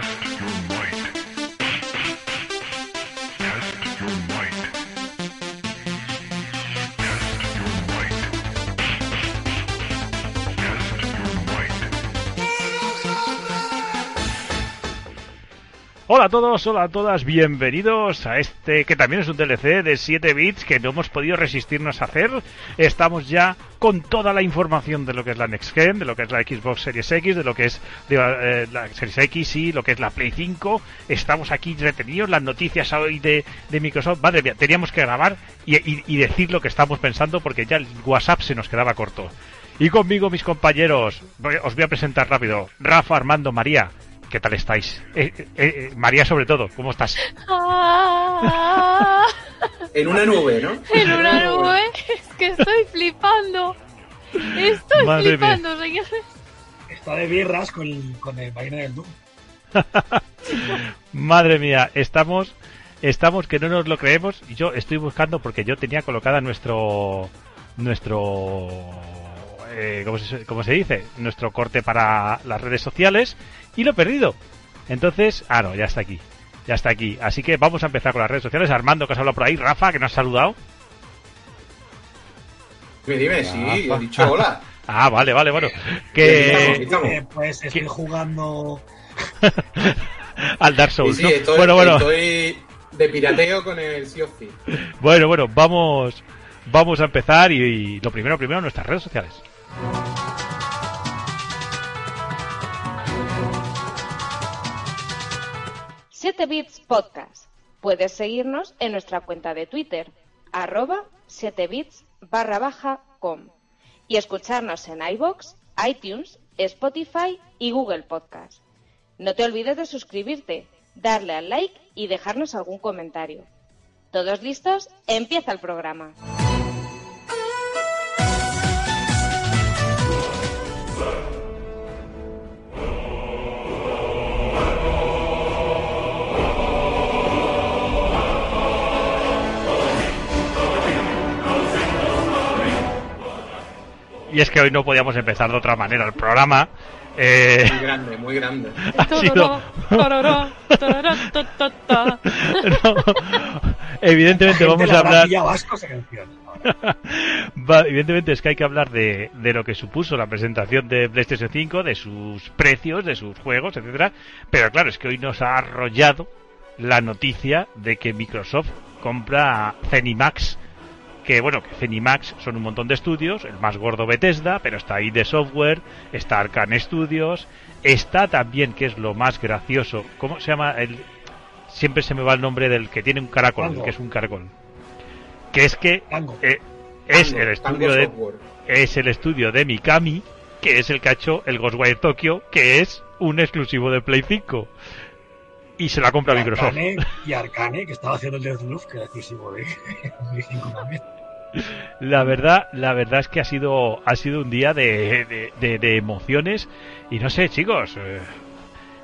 Thank you. Hola a todos, hola a todas, bienvenidos a este que también es un DLC de 7 bits que no hemos podido resistirnos a hacer. Estamos ya con toda la información de lo que es la Next Gen, de lo que es la Xbox Series X, de lo que es eh, la Series X y lo que es la Play 5. Estamos aquí retenidos, las noticias hoy de, Microsoft. Madre mía, teníamos que grabar y, y decir lo que estamos pensando porque ya el WhatsApp se nos quedaba corto. Y conmigo mis compañeros, os voy a presentar rápido. Rafa, Armando, María. ¿Qué tal estáis? Eh, eh, eh, María, sobre todo, ¿cómo estás? Ah. en una nube, ¿no? En una nube. Es que estoy flipando. Estoy flipando, señores. Está de birras con, con el vaina del Doom. Madre mía, estamos, estamos que no nos lo creemos. Y yo estoy buscando porque yo tenía colocada nuestro, nuestro, eh, ¿cómo, se, ¿cómo se dice? Nuestro corte para las redes sociales y lo he perdido. Entonces, ah, no, ya está aquí. Ya está aquí. Así que vamos a empezar con las redes sociales. Armando, que has hablado por ahí. Rafa, que nos has saludado. Dime, dime, sí, he dicho hola. Ah, vale, vale, bueno. Que... Eh, pues estoy jugando al Dark Souls. Sí, estoy, bueno, bueno. Estoy de pirateo con el Sea of Bueno, bueno, vamos, vamos a empezar y, lo primero, primero, nuestras redes sociales. 7 Bits Podcast. Puedes seguirnos en nuestra cuenta de Twitter, arroba 7bits barra baja com y escucharnos en iBox, iTunes, Spotify y Google Podcast. No te olvides de suscribirte, darle al like y dejarnos algún comentario. ¿Todos listos? Empieza el programa. Y es que hoy no podíamos empezar de otra manera el programa. Eh... Muy grande, muy grande. evidentemente vamos a hablar. evidentemente es que hay que hablar de, de lo que supuso la presentación de PlayStation 5, de sus precios, de sus juegos, etcétera. Pero claro, es que hoy nos ha arrollado la noticia de que Microsoft compra Zenimax que bueno, que Zenimax son un montón de estudios, el más gordo Bethesda, pero está ahí de software, está Arcane Studios, está también, que es lo más gracioso, ¿cómo se llama? El, siempre se me va el nombre del que tiene un caracol, que es un caracol. Que es que eh, es el estudio de es el estudio de Mikami, que es el que ha hecho el Ghostwire Tokyo, que es un exclusivo de Play 5 y se la compra Microsoft. y Arcane, que estaba haciendo el Deathloop, que era exclusivo de también. La verdad, la verdad es que ha sido, ha sido un día de, de, emociones y no sé, chicos, eh,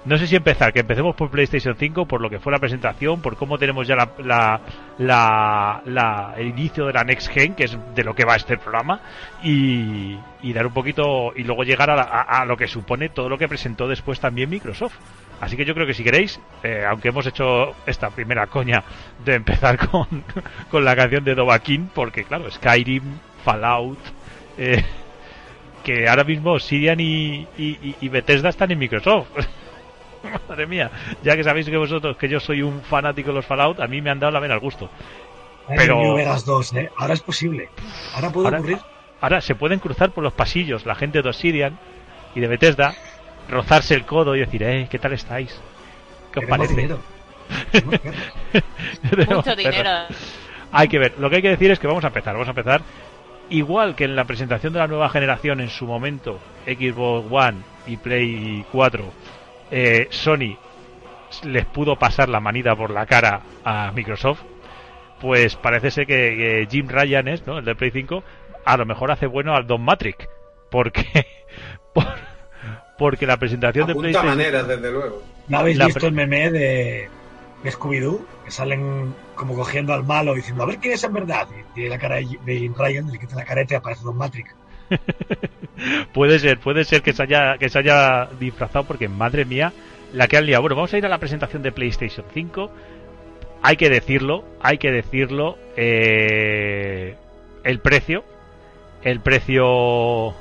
no sé si empezar, que empecemos por PlayStation 5, por lo que fue la presentación, por cómo tenemos ya la, la, la, el inicio de la Next Gen, que es de lo que va este programa, y, y dar un poquito, y luego llegar a, a, lo que supone todo lo que presentó después también Microsoft. Así que yo creo que si queréis, eh, aunque hemos hecho esta primera coña de empezar con, con la canción de Dovahkiin, porque claro, Skyrim, Fallout, eh, que ahora mismo Sirian y, y, Bethesda están en Microsoft. Madre mía, ya que sabéis que vosotros que yo soy un fanático de los Fallout, a mí me han dado la vena al gusto. Pero Vegas 2, ¿eh? ahora es posible. Ahora puede ocurrir. Ahora se pueden cruzar por los pasillos la gente de Obsidian y de Bethesda rozarse el codo y decir, eh, ¿qué tal estáis? ¿Qué os parece? Dinero. Mucho dinero. Hay que ver, lo que hay que decir es que vamos a empezar, vamos a empezar igual que en la presentación de la nueva generación en su momento, Xbox One y Play 4, eh, Sony les pudo pasar la manida por la cara a Microsoft, pues parece ser que, Jim Ryan es, ¿no? El de Play 5, a lo mejor hace bueno al Don Matrix, porque porque la presentación de PlayStation... maneras, desde luego. ¿No habéis visto el meme de, Scooby-Doo? Que salen como cogiendo al malo diciendo, a ver quién es en verdad. Y tiene la cara de Jim Ryan, le quita la careta y aparece Don Matrix. puede ser, puede ser que se haya, que se haya disfrazado porque, madre mía, la que han liado. Bueno, vamos a ir a la presentación de PlayStation 5. Hay que decirlo, hay que decirlo. Eh, el precio, el precio,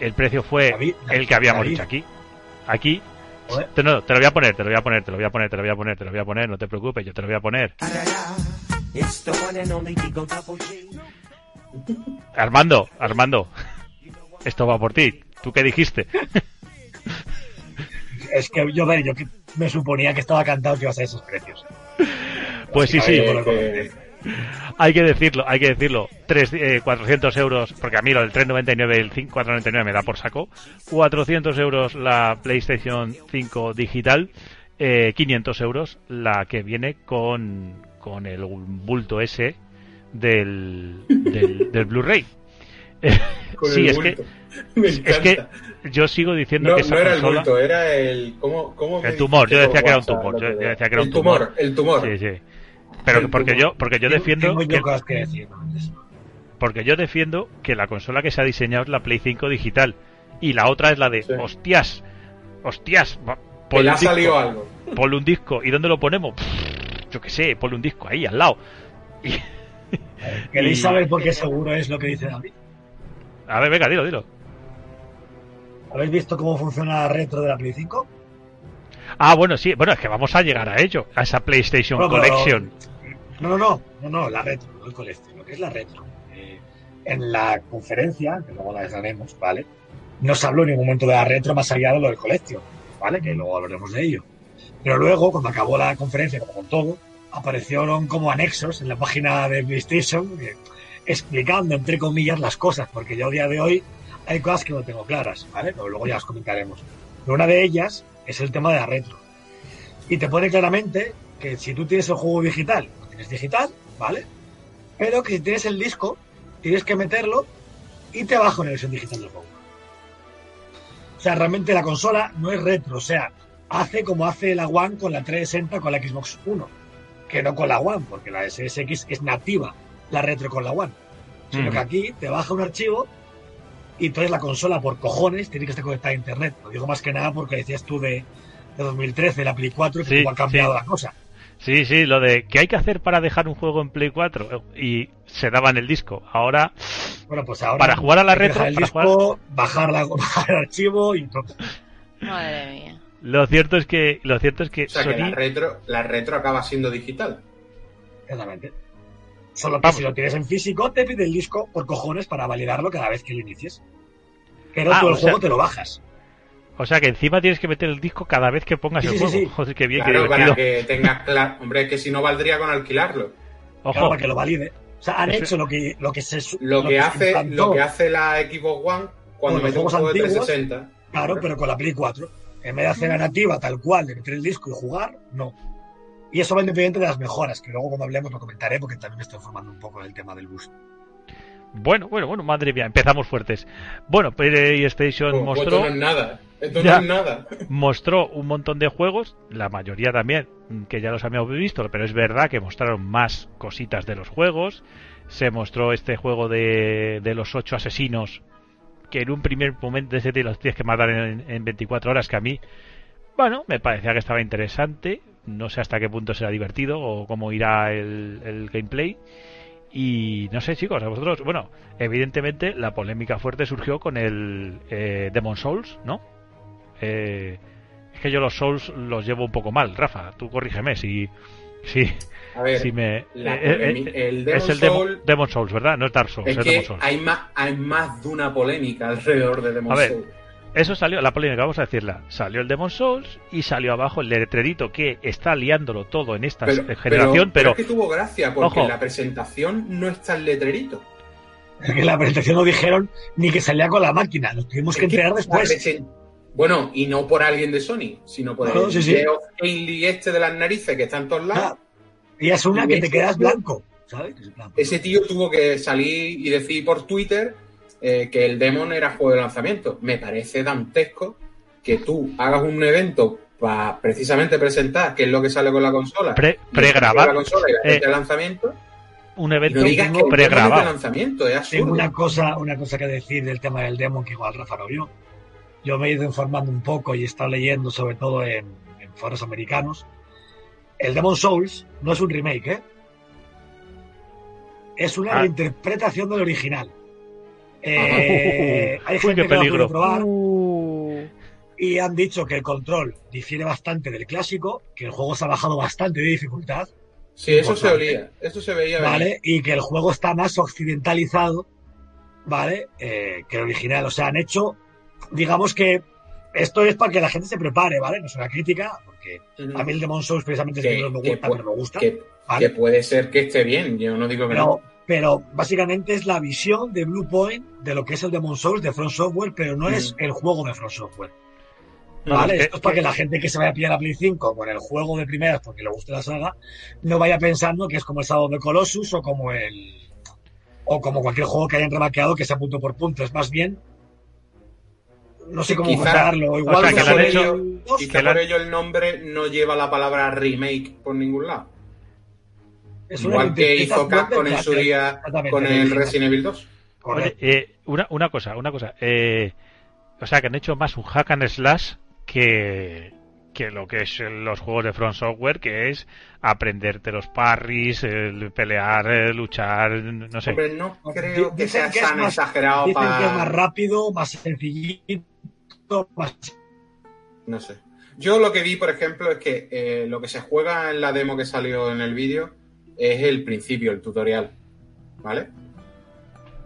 el precio fue David, el que habíamos David. dicho aquí. Aquí, te, no, te lo voy a poner, te lo voy a poner, te lo voy a poner, te lo voy a poner, te lo voy a poner, no te preocupes, yo te lo voy a poner. Armando, Armando, esto va por ti. ¿Tú qué dijiste? Es que yo, ver, yo que me suponía que estaba cantado que iba a ser esos precios. Pues sí, sí, Hay que decirlo, hay que decirlo. Tres, eh, 400 euros, porque a mí lo del 399 y el 5 499 me da por saco. 400 euros la PlayStation 5 digital, eh, 500 euros la que viene con, con el bulto ese del, del, del Blu-ray. sí, el es que, bulto. Es que yo sigo diciendo no, que esa no era el consola... bulto, era el. ¿cómo, cómo El tumor, yo decía que era un tumor, el yo- otro yo día? decía que era un el tumor. tumor. El tumor. Sí, sí. Pero porque yo, porque yo defiendo Tengo yo que, porque yo defiendo que la consola que se ha diseñado es la Play 5 digital y la otra es la de Sí. hostias, hostias, le un disco, algo. un disco y dónde lo ponemos, Pff, yo qué sé, ponle un disco ahí al lado. Y- ¿Queréis Y- saber por qué seguro es lo que dice David? a ver, venga, dilo, dilo. ¿Habéis visto cómo funciona la retro de la Play 5? Ah, bueno, sí, bueno, es que vamos a llegar a ello, a esa PlayStation Bueno, pero- Collection. No, no, no, no, no, la retro, no el colección, lo que es la retro. Eh, en la conferencia, que luego la desgranemos, ¿vale? No se habló en ningún momento de la retro más allá de lo del colección, ¿vale? Que luego hablaremos de ello. Pero luego, cuando acabó la conferencia, como con todo, aparecieron como anexos en la página de PlayStation eh, explicando, entre comillas, las cosas, porque yo a día de hoy hay cosas que no tengo claras, ¿vale? Pero luego ya las comentaremos. Pero una de ellas es el tema de la retro. Y te pone claramente que si tú tienes el juego digital, lo tienes digital, ¿vale? Pero que si tienes el disco, tienes que meterlo y te baja una versión digital del juego. O sea, realmente la consola no es retro, o sea, hace como hace la One con la 360 con la Xbox One, que no con la One, porque la SSX es nativa, la retro con la One. Sino Mm. que aquí te baja un archivo y entonces la consola por cojones tiene que estar conectada a internet. Lo digo más que nada porque decías tú de, de 2013, la Play 4, que Sí, ha cambiado sí. la cosa. Sí, sí, lo de ¿qué hay que hacer para dejar un juego en Play 4? Y se daba en el disco. Ahora, Bueno, pues ahora. Para jugar a la retro, el para disco, bajar, la, bajar el archivo y. Madre mía. lo cierto es que, lo cierto es que O sea que la retro, la retro acaba siendo digital. Exactamente. Solo que Vamos. si lo tienes en físico, te pide el disco por cojones para validarlo cada vez que lo inicies. Pero Ah, tú el juego sea- te lo bajas. o sea que encima tienes que meter el disco cada vez que pongas Sí, el sí, juego. sí. Joder, qué bien, Claro, qué para que tengas claro. Hombre, que si no valdría con alquilarlo. Ojo, Claro, para que lo valide. O sea, han hecho lo que, lo que se. su- Lo que hace, lo que hace la Xbox One cuando mete un juego de antiguos, 360. Claro, pero con la Play 4. En vez de hacer la nativa tal cual, de meter el disco y jugar, no. Y eso va independiente de las mejoras, que luego cuando hablemos lo comentaré porque también me estoy informando un poco del tema del bus. bueno, bueno, bueno, madre mía, empezamos fuertes. Bueno, PlayStation Pues, pues mostró, no nada. Esto Ya. no es nada. mostró un montón de juegos, la mayoría también, que ya los habíamos visto, pero es verdad que mostraron más cositas de los juegos. Se mostró este juego de, de los ocho asesinos, que en un primer momento ese te los tienes que matar en, en 24 horas, que a mí, bueno, me parecía que estaba interesante. No sé hasta qué punto será divertido o cómo irá el, el gameplay. Y no sé, chicos, a vosotros, bueno, evidentemente la polémica fuerte surgió con el eh, Demon Souls, ¿no? Eh, es que yo los Souls los llevo un poco mal, Rafa, tú corrígeme si, si, A ver, si me... la eh, eh, el Demon es el Demon, Soul- Demon Souls, ¿verdad? No es Dark Souls, es es, que Demon Souls. hay más, hay más de una polémica alrededor de Demon A ver, Soul. Eso salió, la polémica, vamos a decirla. Salió el Demon Souls y salió abajo el letrerito que está liándolo todo en esta Pero, generación, pero, es que tuvo gracia porque Ojo. en la presentación no está el letrerito. En la presentación no dijeron ni que salía con la máquina, lo tuvimos que Es que entregar la después. Bueno, y no por alguien de Sony, sino por el sí, sí. Este de las narices que está en todos lados. Ah, y es una Y que te quedas blanco, ¿sabes? Ese tío tuvo que salir y decir por Twitter eh, que el Demon era juego de lanzamiento. Me parece dantesco que tú hagas un evento para precisamente presentar qué es lo que sale con la consola. pre- y la eh, lanzamiento. un evento no digas que Demon pregrabado. lanzamiento, es Tengo una cosa, una cosa que decir del tema del demo que igual Rafa no vio. yo me he ido informando un poco y he estado leyendo sobre todo en, en foros americanos. El Demon Souls no es un remake, ¿eh? Es una Ah. reinterpretación del original. Eh, hay Uy, gente qué que lo ha probar Uh, y han dicho que el control difiere bastante del clásico, que el juego se ha bajado bastante de dificultad, Sí, eso se olía. Eso se veía venir. ¿vale? Y que el juego está más occidentalizado, ¿vale? Eh, que el original. O sea, han hecho, digamos que esto es para que la gente se prepare, ¿vale? No es una crítica, porque Ujú. a mí el Demon Souls precisamente es Que- que no me que gusta, pero me gusta. que, ¿vale? que puede ser que esté bien, yo no digo que Pero, no. Pero básicamente es la visión de Blue Point de lo que es el Demon Souls de From Software, pero no es Mm. el juego de From Software. No, ¿Vale? que- Esto es para que la gente que se vaya a pillar la Play 5 con el juego de primeras porque le guste la saga, no vaya pensando que es como el of the Colossus o como el. o como cualquier juego que hayan remaqueado que sea punto por punto. Es más bien. No sé cómo contarlo. Igual o sea, que lo han Souls hecho- Quizá que por ello el nombre no lleva la palabra remake por ningún lado. Es una Igual que hizo Capcom en su día con el. Resident Evil 2. Oye, Correcto. eh, una, una cosa, una cosa. Eh, o sea, que han hecho más un hack and slash que, que lo que es los juegos de Front Software, que es aprenderte los parries, el pelear, el luchar, no sé. Hombre, no creo que Dicen sea que es tan más- exagerado Dicen para... que es más rápido, más sencillito, más No sé. Yo lo que vi, por ejemplo, es que eh, lo que se juega en la demo que salió en el vídeo es el principio, el tutorial. ¿Vale?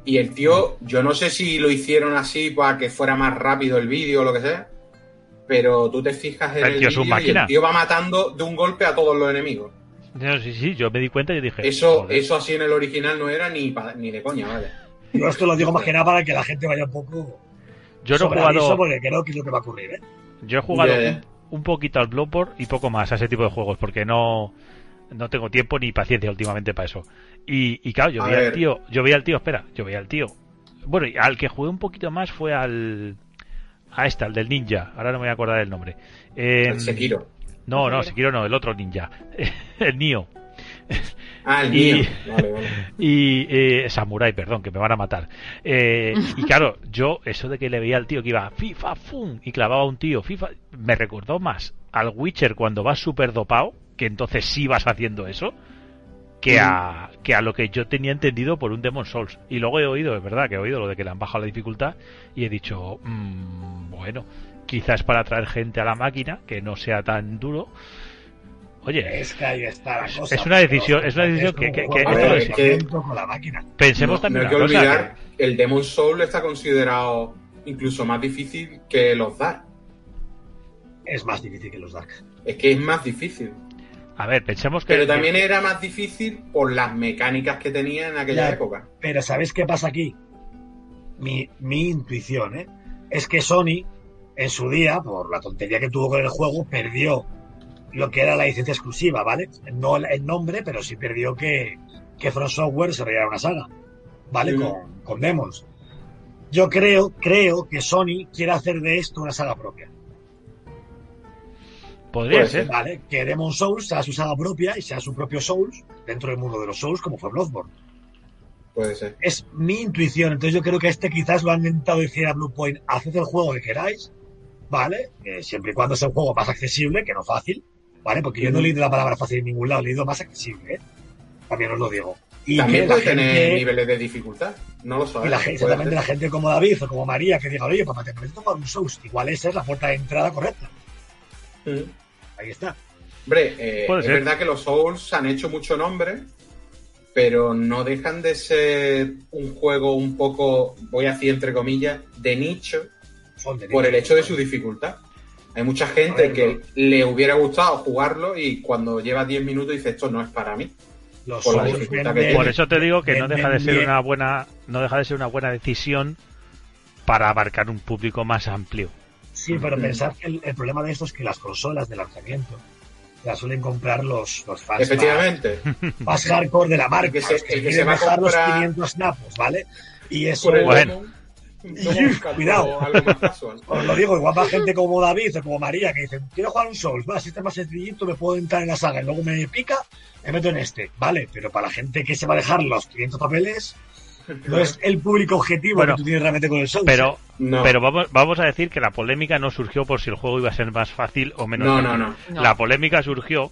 Y el tío, yo no sé si lo hicieron así para que fuera más rápido el vídeo o lo que sea, pero tú te fijas en El el, vídeo y el tío va matando de un golpe a todos los enemigos. No, sí, sí, yo me di cuenta y dije. Eso, joder. eso así en el original no era ni, pa- ni de coña, vaya. Yo esto lo digo más que nada para que la gente vaya un poco yo no he jugado, porque creo que es lo que va a ocurrir, ¿eh? yo he jugado. Un, un poquito al Bloodborne y poco más a ese tipo de juegos, porque no, no tengo tiempo ni paciencia últimamente para eso. Y, y claro, yo A veía al tío, yo veía al tío, espera, yo veía al tío. Bueno, y al que jugué un poquito más fue al a este, al del ninja, ahora no me voy a acordar del nombre. Eh, El Sekiro. No, no, Sekiro no, el otro ninja, el Nio. Ah, el Y- mío. Vale, vale. Y eh, Samurai, perdón, que me van a matar. Eh, y claro, yo, eso de que le veía al tío que iba FIFA, fum, y clavaba a un tío, FIFA, me recordó más al Witcher cuando vas súper dopado, que entonces sí vas haciendo eso, que a, que a lo que yo tenía entendido por un Demon Souls. Y luego he oído, es verdad, que he oído lo de que le han bajado la dificultad, y he dicho, mm, bueno, quizás para atraer gente a la máquina, que no sea tan duro. Oye, Es que ahí está la Es- cosa. es una pero decisión- es una decisión que- que- es- lanzamiento con la máquina. pensemos no, también no hay que cosa, olvidar, el Demon Soul está considerado incluso más difícil que los Dark. Es más difícil que los Dark. Es que es más difícil. A ver, pensemos que. Pero también era más difícil por las mecánicas que tenía en aquella Ya. época. Pero ¿sabéis qué pasa aquí? Mi, mi intuición, ¿eh? Es que Sony, en su día, por la tontería que tuvo con el juego, perdió lo que era la licencia exclusiva, ¿vale? No el- nombre, pero sí perdió que, que From Software desarrollara una saga, ¿vale? Con, con Demons. Yo creo, creo que Sony quiere hacer de esto una saga propia. Podría Puede ser. ¿Vale? Que Demon Souls sea su saga propia y sea su propio Souls dentro del mundo de los Souls, como fue Bloodborne. Puede ser. Es mi intuición. Entonces yo creo que este quizás lo han intentado decir a Blue Point, haced el juego que queráis, ¿vale? Eh, siempre y cuando sea un juego más accesible, que no fácil, ¿vale? Porque yo no he leído la palabra fácil en ningún lado, he leído más accesible, ¿eh? También os lo digo. Y También puede tener gente- niveles de dificultad. No lo y sabes. la gente, exactamente ser. la gente como David o como María que diga, oye, papá, te apetece tomar un Souls. Igual esa es la puerta de entrada correcta. Mm. Ahí está. Hombre, eh, es ser. verdad que los Souls han hecho mucho nombre, pero no dejan de ser un juego un poco, voy a decir entre comillas, de nicho Son de por el hecho de su dificultad. Hay mucha gente que le hubiera gustado jugarlo y cuando lleva 10 minutos dice esto no es para mí. Los por Souls eso te digo que no deja de ser bien. una buena, no deja de ser una buena decisión para abarcar un público más amplio. Sí, pero pensad que el, el problema de esto es que las consolas de lanzamiento las suelen comprar los, los fans Efectivamente. más, más hardcore de la marca, El que se- que se va a dejar los comprar- 500 snapos, ¿vale? Y eso, Bueno. Cuidado. os lo digo, igual va gente como David o como María que dicen, quiero jugar un Souls, va, si este es más sencillito me puedo entrar en la saga y luego me pica, me meto en este, ¿vale? Pero para la gente que se va a dejar los 500 papeles, No es el público objetivo Bueno, que tú tienes realmente con el Souls. Pero, No. pero vamos, vamos a decir que la polémica no surgió por si el juego iba a ser más fácil o menos No, fácil. no, no. No. La polémica surgió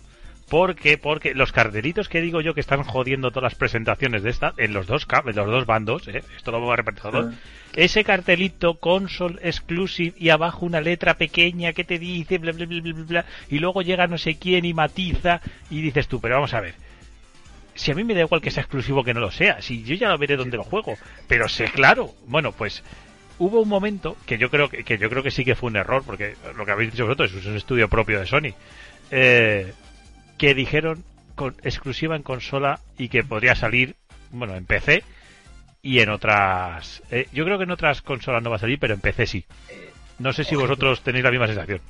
porque, porque los cartelitos que digo yo que están jodiendo todas las presentaciones de esta, en los dos, en los dos bandos, ¿eh? esto lo vamos a repetir todos, ese cartelito console exclusive y abajo una letra pequeña que te dice bla bla bla bla bla, bla, y luego llega no sé quién y matiza y dices tú, pero vamos a ver. Si a mí me da igual que sea exclusivo que no lo sea, si yo ya lo veré donde lo juego, pero sé claro, bueno, pues hubo un momento que yo creo que, que yo creo que sí que fue un error, porque lo que habéis dicho vosotros es un estudio propio de Sony, eh, que dijeron con exclusiva en consola y que podría salir, bueno, en PC y en otras. eh, yo creo que en otras consolas no va a salir, pero en PC sí. No sé si vosotros tenéis la misma sensación.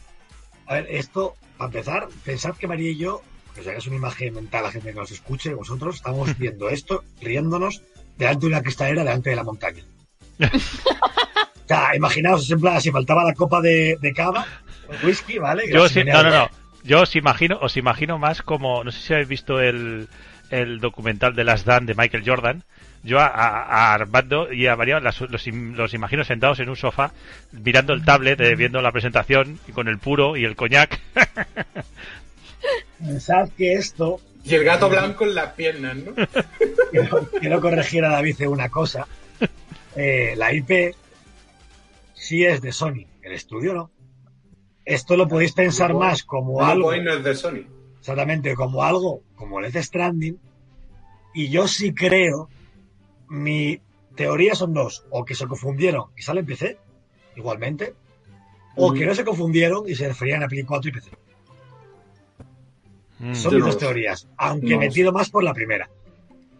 A ver, esto, para empezar, pensad que María y yo, que os hagáis una imagen mental a la gente que nos escuche, vosotros, estamos viendo esto, riéndonos, delante de una cristalera, delante de la montaña. o sea, imaginaos, en plan, si faltaba la copa de, de cava, o whisky, ¿vale? Yo sí, no, no, no. Yo os imagino, os imagino más como, no sé si habéis visto el, el documental de Las Dan de Michael Jordan. Yo a, a- a Armando y a María las- los, los imagino sentados en un sofá mirando el tablet, eh, viendo la presentación y con el puro y el coñac. Pensad que esto, Y el gato blanco en las piernas, ¿no? quiero, quiero corregir a David una cosa. Eh, la IP sí es de Sony, el estudio no. Esto lo podéis pensar más como Blue algo, Point no es de Sony. exactamente, como algo como Death Stranding. Y yo sí creo, mi teoría son dos, o que se confundieron y sale en PC, igualmente, o que no se confundieron y se referían a Play 4 y PC. Mm. Son mis dos teorías, aunque No me lo tiro más por la primera.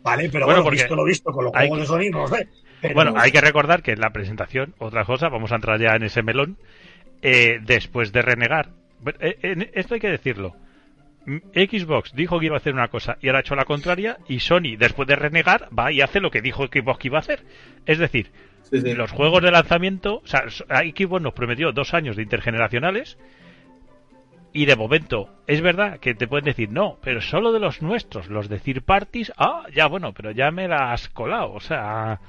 Vale, pero Bueno, bueno, porque visto lo visto con los juegos de Sony, no lo sé. Pero- Bueno, hay que recordar que en la presentación, otra cosa, vamos a entrar ya en ese melón, eh, después de renegar. eh, en- esto hay que decirlo. Mm, Xbox dijo que iba a hacer una cosa y ahora ha hecho la contraria y Sony, después de renegar, va y hace lo que dijo Xbox que iba a hacer. Es decir, Sí, sí. los juegos de lanzamiento, o sea, Xbox nos prometió dos años de intergeneracionales y de momento es verdad que te pueden decir no, pero solo de los nuestros, los de third parties, ah, ya bueno, pero ya me la has colado, o sea,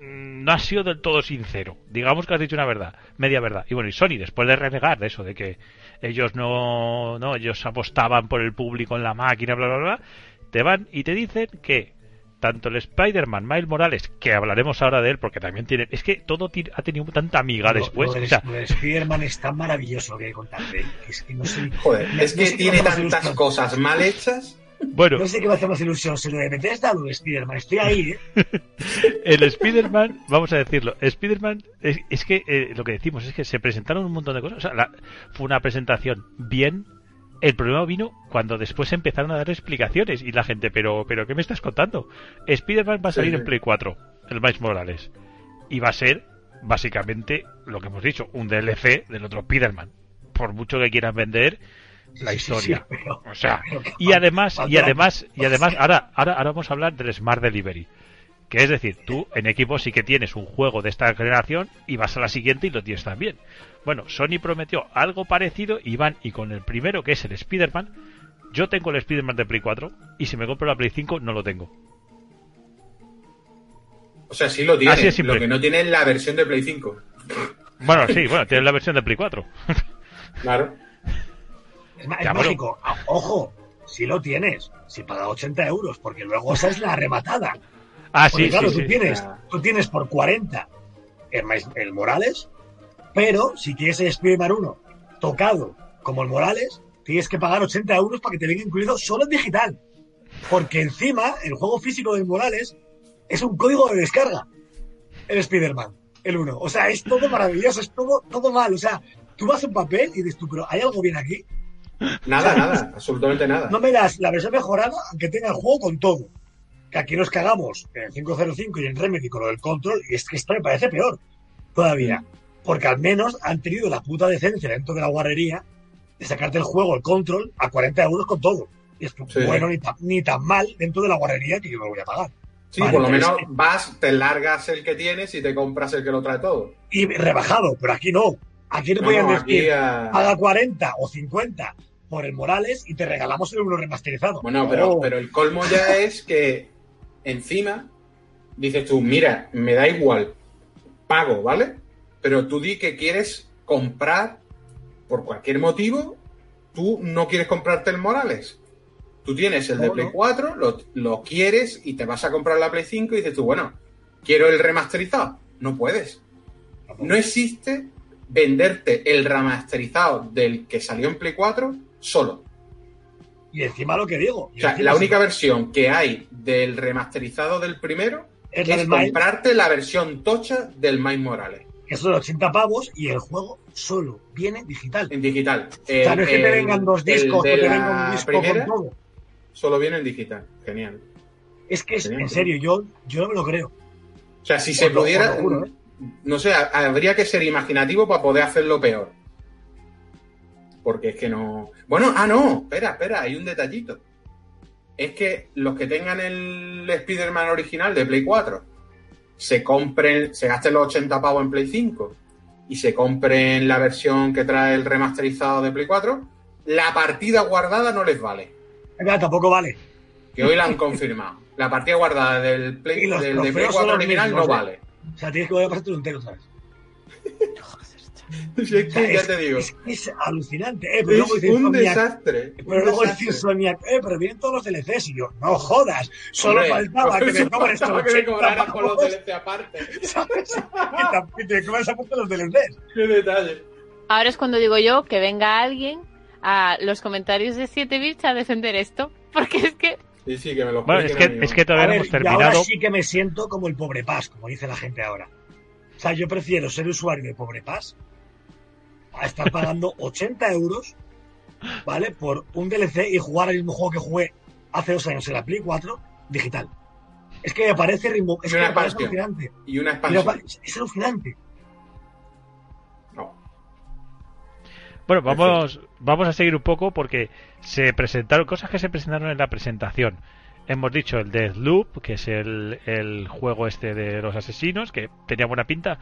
no has sido del todo sincero. Digamos que has dicho una verdad, media verdad. Y bueno, y Sony después de renegar de eso, de que ellos no, no, ellos apostaban por el público en la máquina, bla, bla, bla, te van y te dicen que tanto el Spider-Man, Miles Morales, que hablaremos ahora de él, porque también tiene, es que todo ha tenido tanta amiga Lo- después, Lo, del, o sea, lo del Spider-Man es tan maravilloso lo que hay que contarte. Es que no sé. Joder, no- es no que tiene tantas cosas mal hechas. Bueno, No sé qué me hace más ilusión, si lo de Bethesda o de Spider-Man. Estoy ahí, ¿eh? el Spider-Man, vamos a decirlo, Spider-Man, es, es que eh, lo que decimos es que se presentaron un montón de cosas. O sea, la- fue una presentación bien. El problema vino cuando después empezaron a dar explicaciones y la gente, pero, pero ¿qué me estás contando? Spider-Man va a Sí, salir sí. en Play 4, el Miles Morales. Y va a ser, básicamente, lo que hemos dicho, un DLC del otro Spider-Man. Por mucho que quieran vender la historia. sí, pero- O sea, pero y además, y además, y además, ahora, ahora, ahora vamos a hablar del Smart Delivery. Que es decir, tú en equipo sí que tienes un juego de esta generación y vas a la siguiente y lo tienes también. Bueno, Sony prometió algo parecido y van y con el primero que es el Spider-Man, yo tengo el Spider-Man de Play 4 y si me compro la Play 5 no lo tengo. O sea, sí lo tiene. Así es simple. lo que no tiene es la versión de Play 5. Bueno, sí, bueno, tienes la versión de Play 4. Claro. Es, es mágico. Ah, Ojo, si lo tienes, si paga 80 euros, porque luego esa es la rematada. Ah, Porque sí, claro, sí, tú, sí. Tienes, tú tienes por 40 el, el Morales, pero si quieres el Spider-Man 1 tocado como el Morales, tienes que pagar 80 euros para que te venga incluido solo en digital. Porque encima, el juego físico del Morales es un código de descarga. El Spider-Man, el 1. O sea, es todo maravilloso, es todo, todo mal. O sea, tú vas a un papel y dices tú, pero ¿hay algo bien aquí? Nada, nada. Absolutamente nada. No me das la versión mejorada, aunque tenga el juego con todo. Que aquí nos cagamos en 505 y en Remedy con lo del control, y es que esto me parece peor todavía. Porque al menos han tenido la puta decencia dentro de la guarrería de sacarte el juego, el control, a 40 euros con todo. Y es Sí. bueno, ni, ta- ni tan mal dentro de la guarrería que yo me lo voy a pagar. Sí, Vale, por lo menos vas, te largas el que tienes y te compras el que lo trae todo. Y rebajado, pero aquí no. Aquí no, No, podían decir, a- paga 40 o 50 por el Morales y te regalamos el uno remasterizado. Bueno, pero, Oh. pero el colmo ya es que encima dices tú, mira, me da igual, pago, ¿vale? Pero tú di que quieres comprar por cualquier motivo, tú no quieres comprarte el Morales. Tú tienes el de No, Play no. 4, lo, lo quieres y te vas a comprar la Play 5 y dices tú, bueno, quiero el remasterizado. No puedes. No existe venderte el remasterizado del que salió en Play 4 solo. Y encima lo que digo. O sea, la única versión que hay del remasterizado del primero es es, comprarte la versión tocha del Miles Morales que son 80 pavos y el juego solo viene digital. en digital. o sea, no es que te vengan dos discos, que te un disco primera con todo. solo viene en digital. Genial. Es que es, Genial. en serio, yo, yo no me lo creo. O sea, si se lo- pudiera, os lo juro, ¿eh? no sé, ha- habría que ser imaginativo para poder hacerlo peor. Porque es que no. Bueno, ah, no, espera, espera, hay un detallito. Es que los que tengan el Spider-Man original de Play 4 se compren, se gasten los 80 pavos en Play 5 y se compren la versión que trae el remasterizado de Play 4, la partida guardada no les vale. Venga, tampoco vale. Que hoy la han confirmado. La partida guardada del, Play, del de Play trofeos son 4 los original mismos, no vale. O sea, tienes que volver a pasarte un entero otra vez. Es O sea, que ya es, te digo. es, es alucinante. Eh, pero luego Es dice un Insomniac- desastre. Pero un luego desastre. dice Sonic, eh, pero vienen todos los DLCs. Y yo, no jodas, solo Hombre, faltaba que me cobres estos faltaba que me 80 cobraran por los DLC aparte. ¿sabes? Y te- cobras aparte los DLCs. Qué detalle. Ahora es cuando digo yo que venga alguien a los comentarios de 7 bits a defender esto. Porque es que Sí, sí, que me lo Bueno, es que, es que todavía no hemos y ahora terminado. sí que me siento como el pobre Paz, como dice la gente ahora. O sea, yo prefiero ser usuario de pobre Paz a estar pagando 80 euros, ¿vale? Por un DLC y jugar el mismo juego que jugué hace dos años en la Play 4 digital. Es que me parece, rimbo- es Y que me parece alucinante. Y una Y expansión. parece- es alucinante. No. Bueno, vamos, vamos a seguir un poco porque se presentaron cosas que se presentaron en la presentación. Hemos dicho el Deathloop, que es el, el juego este de los asesinos, que tenía buena pinta.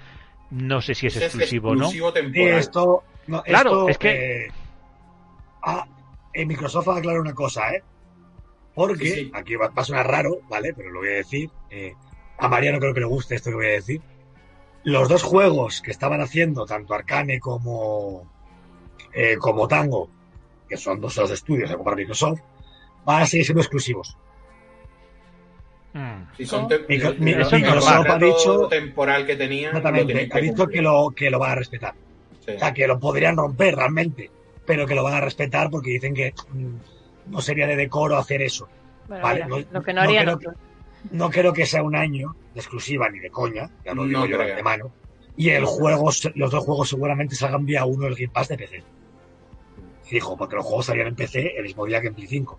No sé si es exclusivo o no. exclusivo Y temporal. esto, no, Claro, esto, es que- eh, ah, en Microsoft ha aclarado una cosa, ¿eh? Porque, Sí, sí. aquí va, va a sonar raro, ¿vale? Pero lo voy a decir. eh, a María no creo que le guste esto que voy a decir. Los dos juegos que estaban haciendo, tanto Arcane como, eh, como Tango, que son dos de los estudios de comprar Microsoft, van a seguir siendo exclusivos. Mm. Si son mi- el Microsoft ha dicho- temporal que tenían. lo Exactamente. tienen Ha dicho que lo, que lo van a respetar. Sí. O sea, que lo podrían romper realmente, pero que lo van a respetar porque dicen que mm, no sería de decoro hacer eso. bueno, Vale, mira, no- lo que no no harían creo. No creo que sea un año de exclusiva ni de coña, ya lo digo No yo de antemano. Y el juego, los dos juegos seguramente salgan día uno del Game Pass de PC. Fijo, porque los juegos salían en PC el mismo día que en Play 5.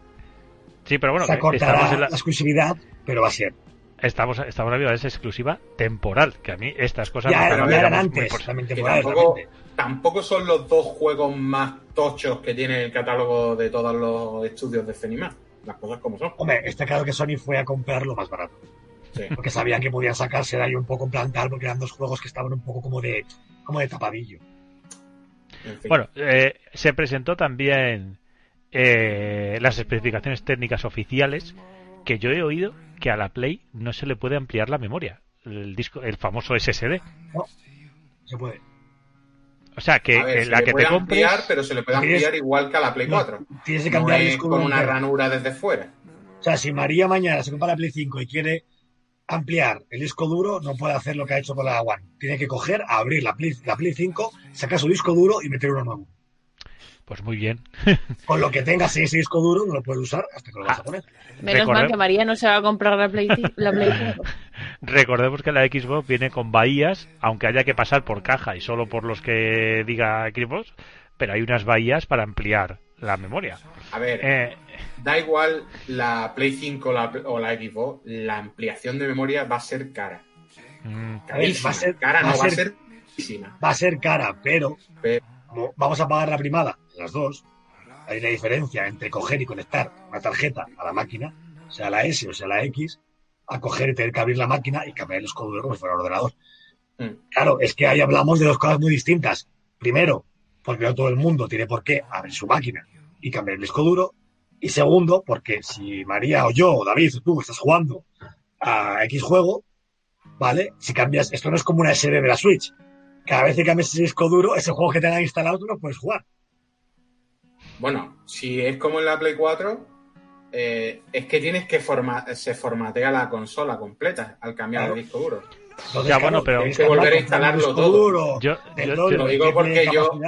Sí, pero bueno, Se acortará en la... la, exclusividad, pero va a ser. estamos, estamos hablando de esa exclusiva temporal, que a mí estas cosas Ya, parecen eran antes, por- también tampoco, tampoco son los dos juegos más tochos que tiene el catálogo de todos los estudios de Cinema. Las cosas como son. Hombre, está claro que Sony fue a comprar lo más barato. Sí. Porque sabían que podían sacarse de ahí un poco en plantar, porque eran dos juegos que estaban un poco como de, como de tapadillo. En fin. Bueno, eh, se presentó también eh, las especificaciones técnicas oficiales que yo he oído que a la Play no se le puede ampliar la memoria, el disco, el famoso SSD. Se puede. O sea que A ver, se la le que puede te compres, ampliar, pero se le puede Tienes- ampliar igual que a la Play No, 4. Tienes que No cambiar el disco con una entero. ranura desde fuera. O sea, si María mañana se compra la Play 5 y quiere ampliar el disco duro, no puede hacer lo que ha hecho con la One. Tiene que coger, abrir la Play, la Play 5, sacar su disco duro y meter uno nuevo. Pues muy bien. Con lo que tengas ese disco duro, no lo puedes usar hasta que lo vas a poner. Menos mal que María no se va a comprar la Play, la Play 5. Recordemos que la Xbox viene con bahías, aunque haya que pasar por caja y solo por los que diga Xbox, pero hay unas bahías para ampliar la memoria. A ver, Eh, da igual la Play 5 o la, o la Xbox, la ampliación de memoria va a ser cara. mm, Carísima. va a ser- cara va a no, va a ser- ser carísima. Va a ser cara, pero vamos a pagar la primada, las dos, hay una diferencia entre coger y conectar una tarjeta a la máquina, sea la S o sea la X, a coger y tener que abrir la máquina y cambiar el disco duro como si fuera un ordenador. Mm. Claro, es que ahí hablamos de dos cosas muy distintas. Primero, porque no todo el mundo tiene por qué abrir su máquina y cambiar el disco duro. Y segundo, porque si María o yo o David o tú estás jugando a X juego, ¿vale? Si cambias, esto no es como una SD de la Switch. Cada vez que cambies ese disco duro, ese juego que tengas instalado, tú no puedes jugar. Bueno, si es como en la Play 4, eh, es que tienes que forma se formatea la consola completa al cambiar Claro. el disco duro. Entonces, Ya, bueno, pero- tienes Hay que volver a instalarlo todo. duro Yo, yo- Lo digo que porque yo-.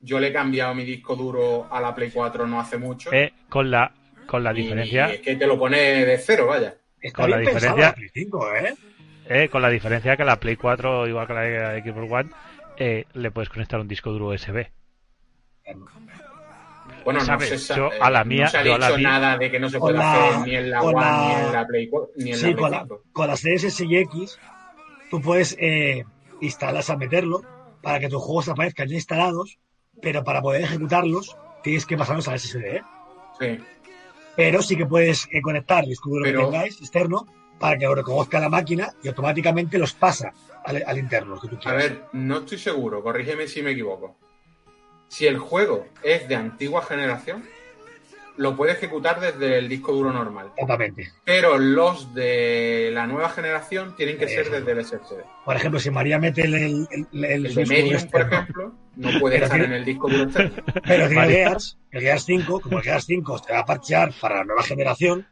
Yo le he cambiado mi disco duro a la Play 4 no hace mucho. eh, con la con la y- diferencia y es que te lo pone de cero, vaya. Está con la diferencia- la Play 5, ¿eh? eh, con la diferencia que la Play 4 igual que la Xbox One eh, le puedes conectar un disco duro USB Bueno, no ¿Sabes? se, sa- Yo eh, a la mía- no se ha a la dicho mía- nada de que no se pueda la- hacer ni en la One, la- ni en la Play 4, ni en Sí, la con, la, 5. con las series y X, tú puedes eh, instalarlas a meterlo para que tus juegos aparezcan ya instalados, pero para poder ejecutarlos tienes que pasarlos al SSD. ¿eh? Sí. Pero sí que puedes eh, conectar el duro Pero- que tengáis externo para que lo reconozca la máquina y automáticamente los pasa al, al interno, los que tú A ver, no estoy seguro, corrígeme si me equivoco. Si el juego es de antigua generación, lo puede ejecutar desde el disco duro normal. Exactamente. Pero los de la nueva generación tienen que ser desde el SSD. Por ejemplo, si María mete el, el, el- el El de disco duro Medium, por ejemplo, no puede estar tiene- en el disco duro externo. Pero tiene. Gears, el Gears 5, como el Gears 5 se va a parchear para la nueva generación,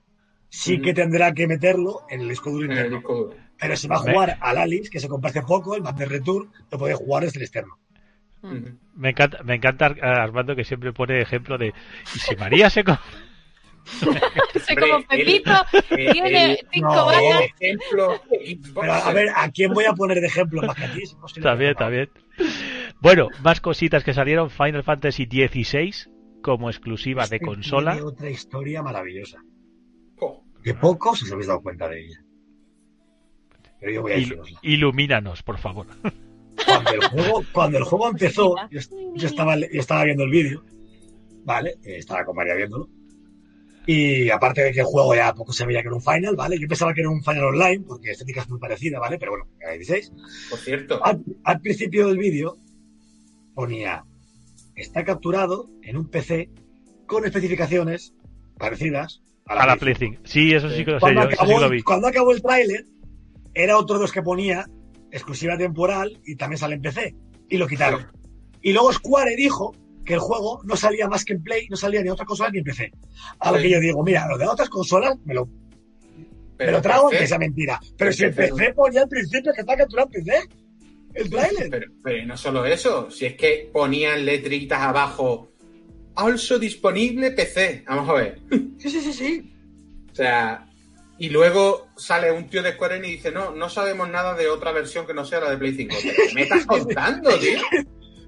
sí que tendrá que meterlo en el disco duro En el interno. disco duro. Pero si va a jugar al Alice, que se compró hace poco, el Map de Return, lo puede jugar desde el externo. Me encanta me encanta Armando que siempre pone ejemplo de y si María se co- Soy como Pepito, el- tiene el- cinco no, vacas. ejemplo. Pero a ver, ¿a quién voy a poner de ejemplo más que a ti? Es imposible. Está bien, está bien. Bueno, más cositas que salieron. Final Fantasy XVI como exclusiva de Este consola. tiene otra historia maravillosa. Jo, Que pocos os habéis dado cuenta de ella. Pero yo voy a Il- ilumínanos, por favor. Cuando el juego, cuando el juego empezó, yo, yo estaba, yo estaba viendo el vídeo, ¿vale? Eh, Estaba con María viéndolo. Y aparte de que el juego ya poco se veía que era un final, ¿vale? Yo pensaba que era un final online, porque estética es muy parecida, ¿vale? Pero bueno, era 16. por cierto, Al, al principio del vídeo ponía, está capturado en un PC con especificaciones parecidas a A la Play Play 5. Sí, eso sí que lo sé cuando yo. Eso sí acabó, que lo el- vi. cuando acabó el tráiler, era otro de los que ponía exclusiva temporal y también sale en PC. Y lo quitaron. Y luego Square dijo que el juego no salía más que en Play, no salía ni en otra consola ni en PC. A lo que yo digo, mira, lo de otras consolas me lo, me lo trago PC, aunque sea mentira. Pero pero si en PC ponía al principio que está capturado en PC, el tráiler. Pero, pero no solo eso, si es que ponían letritas abajo, also disponible PC. Vamos a ver. Sí, sí, sí, sí. O sea, y luego sale un tío de Square Enix y dice, no, no sabemos nada de otra versión que no sea la de Play 5. ¿Pero ¿Qué me estás contando, tío?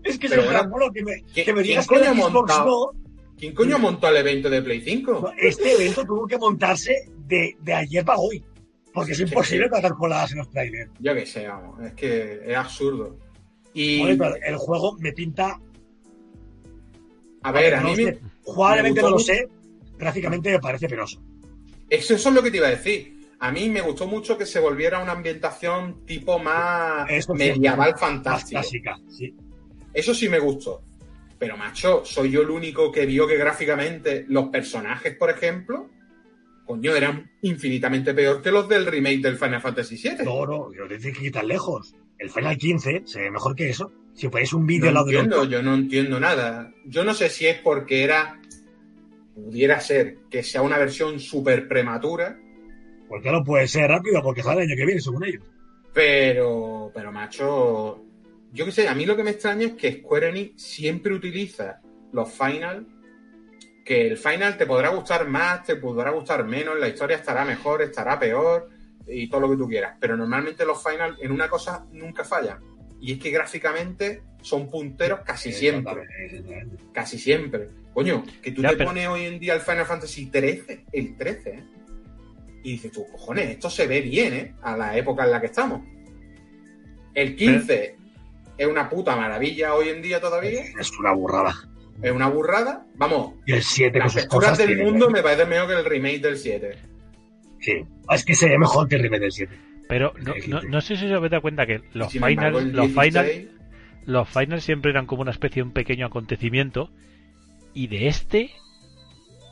Es que Pero se bueno, bueno, que me, ¿quién- que me digas que la Xbox no. ¿Quién coño montó el evento de Play 5? Este evento tuvo que montarse de, de ayer para hoy. Porque es Sí, imposible sí. tratar coladas en los trailers. Yo qué sé, vamos, es que es absurdo. Y, pero el juego me pinta. a ver, a mí me, Jugablemente me no lo sé. Gráficamente me parece penoso. Eso, eso es lo que te iba a decir. A mí me gustó mucho que se volviera una ambientación tipo más Eso medieval clásica, sí. Eso sí me gustó. Pero, macho, soy yo el único que vio que gráficamente los personajes, por ejemplo, coño, eran infinitamente peor que los del remake del Final Fantasy VII. No, no, yo te que quitar lejos. El Final 15 se ve mejor que eso. Si ponéis un No vídeo al lado entiendo, yo no entiendo nada. Yo no sé si es porque era. Pudiera ser que sea una versión súper prematura, Porque no puede ser rápido, porque sale el año que viene, según ellos. pero. Pero, macho. Yo qué sé, a mí lo que me extraña es que Square Enix siempre utiliza los Final. Que el Final te podrá gustar más, te podrá gustar menos, la historia estará mejor, estará peor y todo lo que tú quieras. Pero normalmente los Final en una cosa nunca fallan. Y es que gráficamente son punteros casi siempre. Casi siempre. Coño, que tú Ya, te pero- pones hoy en día el Final Fantasy 13, el 13, ¿eh? Y dices tú, cojones, esto se ve bien, ¿eh? A la época en la que estamos. El 15 es una puta maravilla hoy en día todavía. Es una burrada. Es una burrada. Vamos, Y el 7 con las sus texturas cosas. del tiene- mundo me parece mejor que el remake del 7. Sí. Es que se ve mejor que el remake del 7. Pero no, no, no sé si os habéis dado cuenta que los finals, los 16, finals, los finals siempre eran como una especie de un pequeño acontecimiento. Y de este,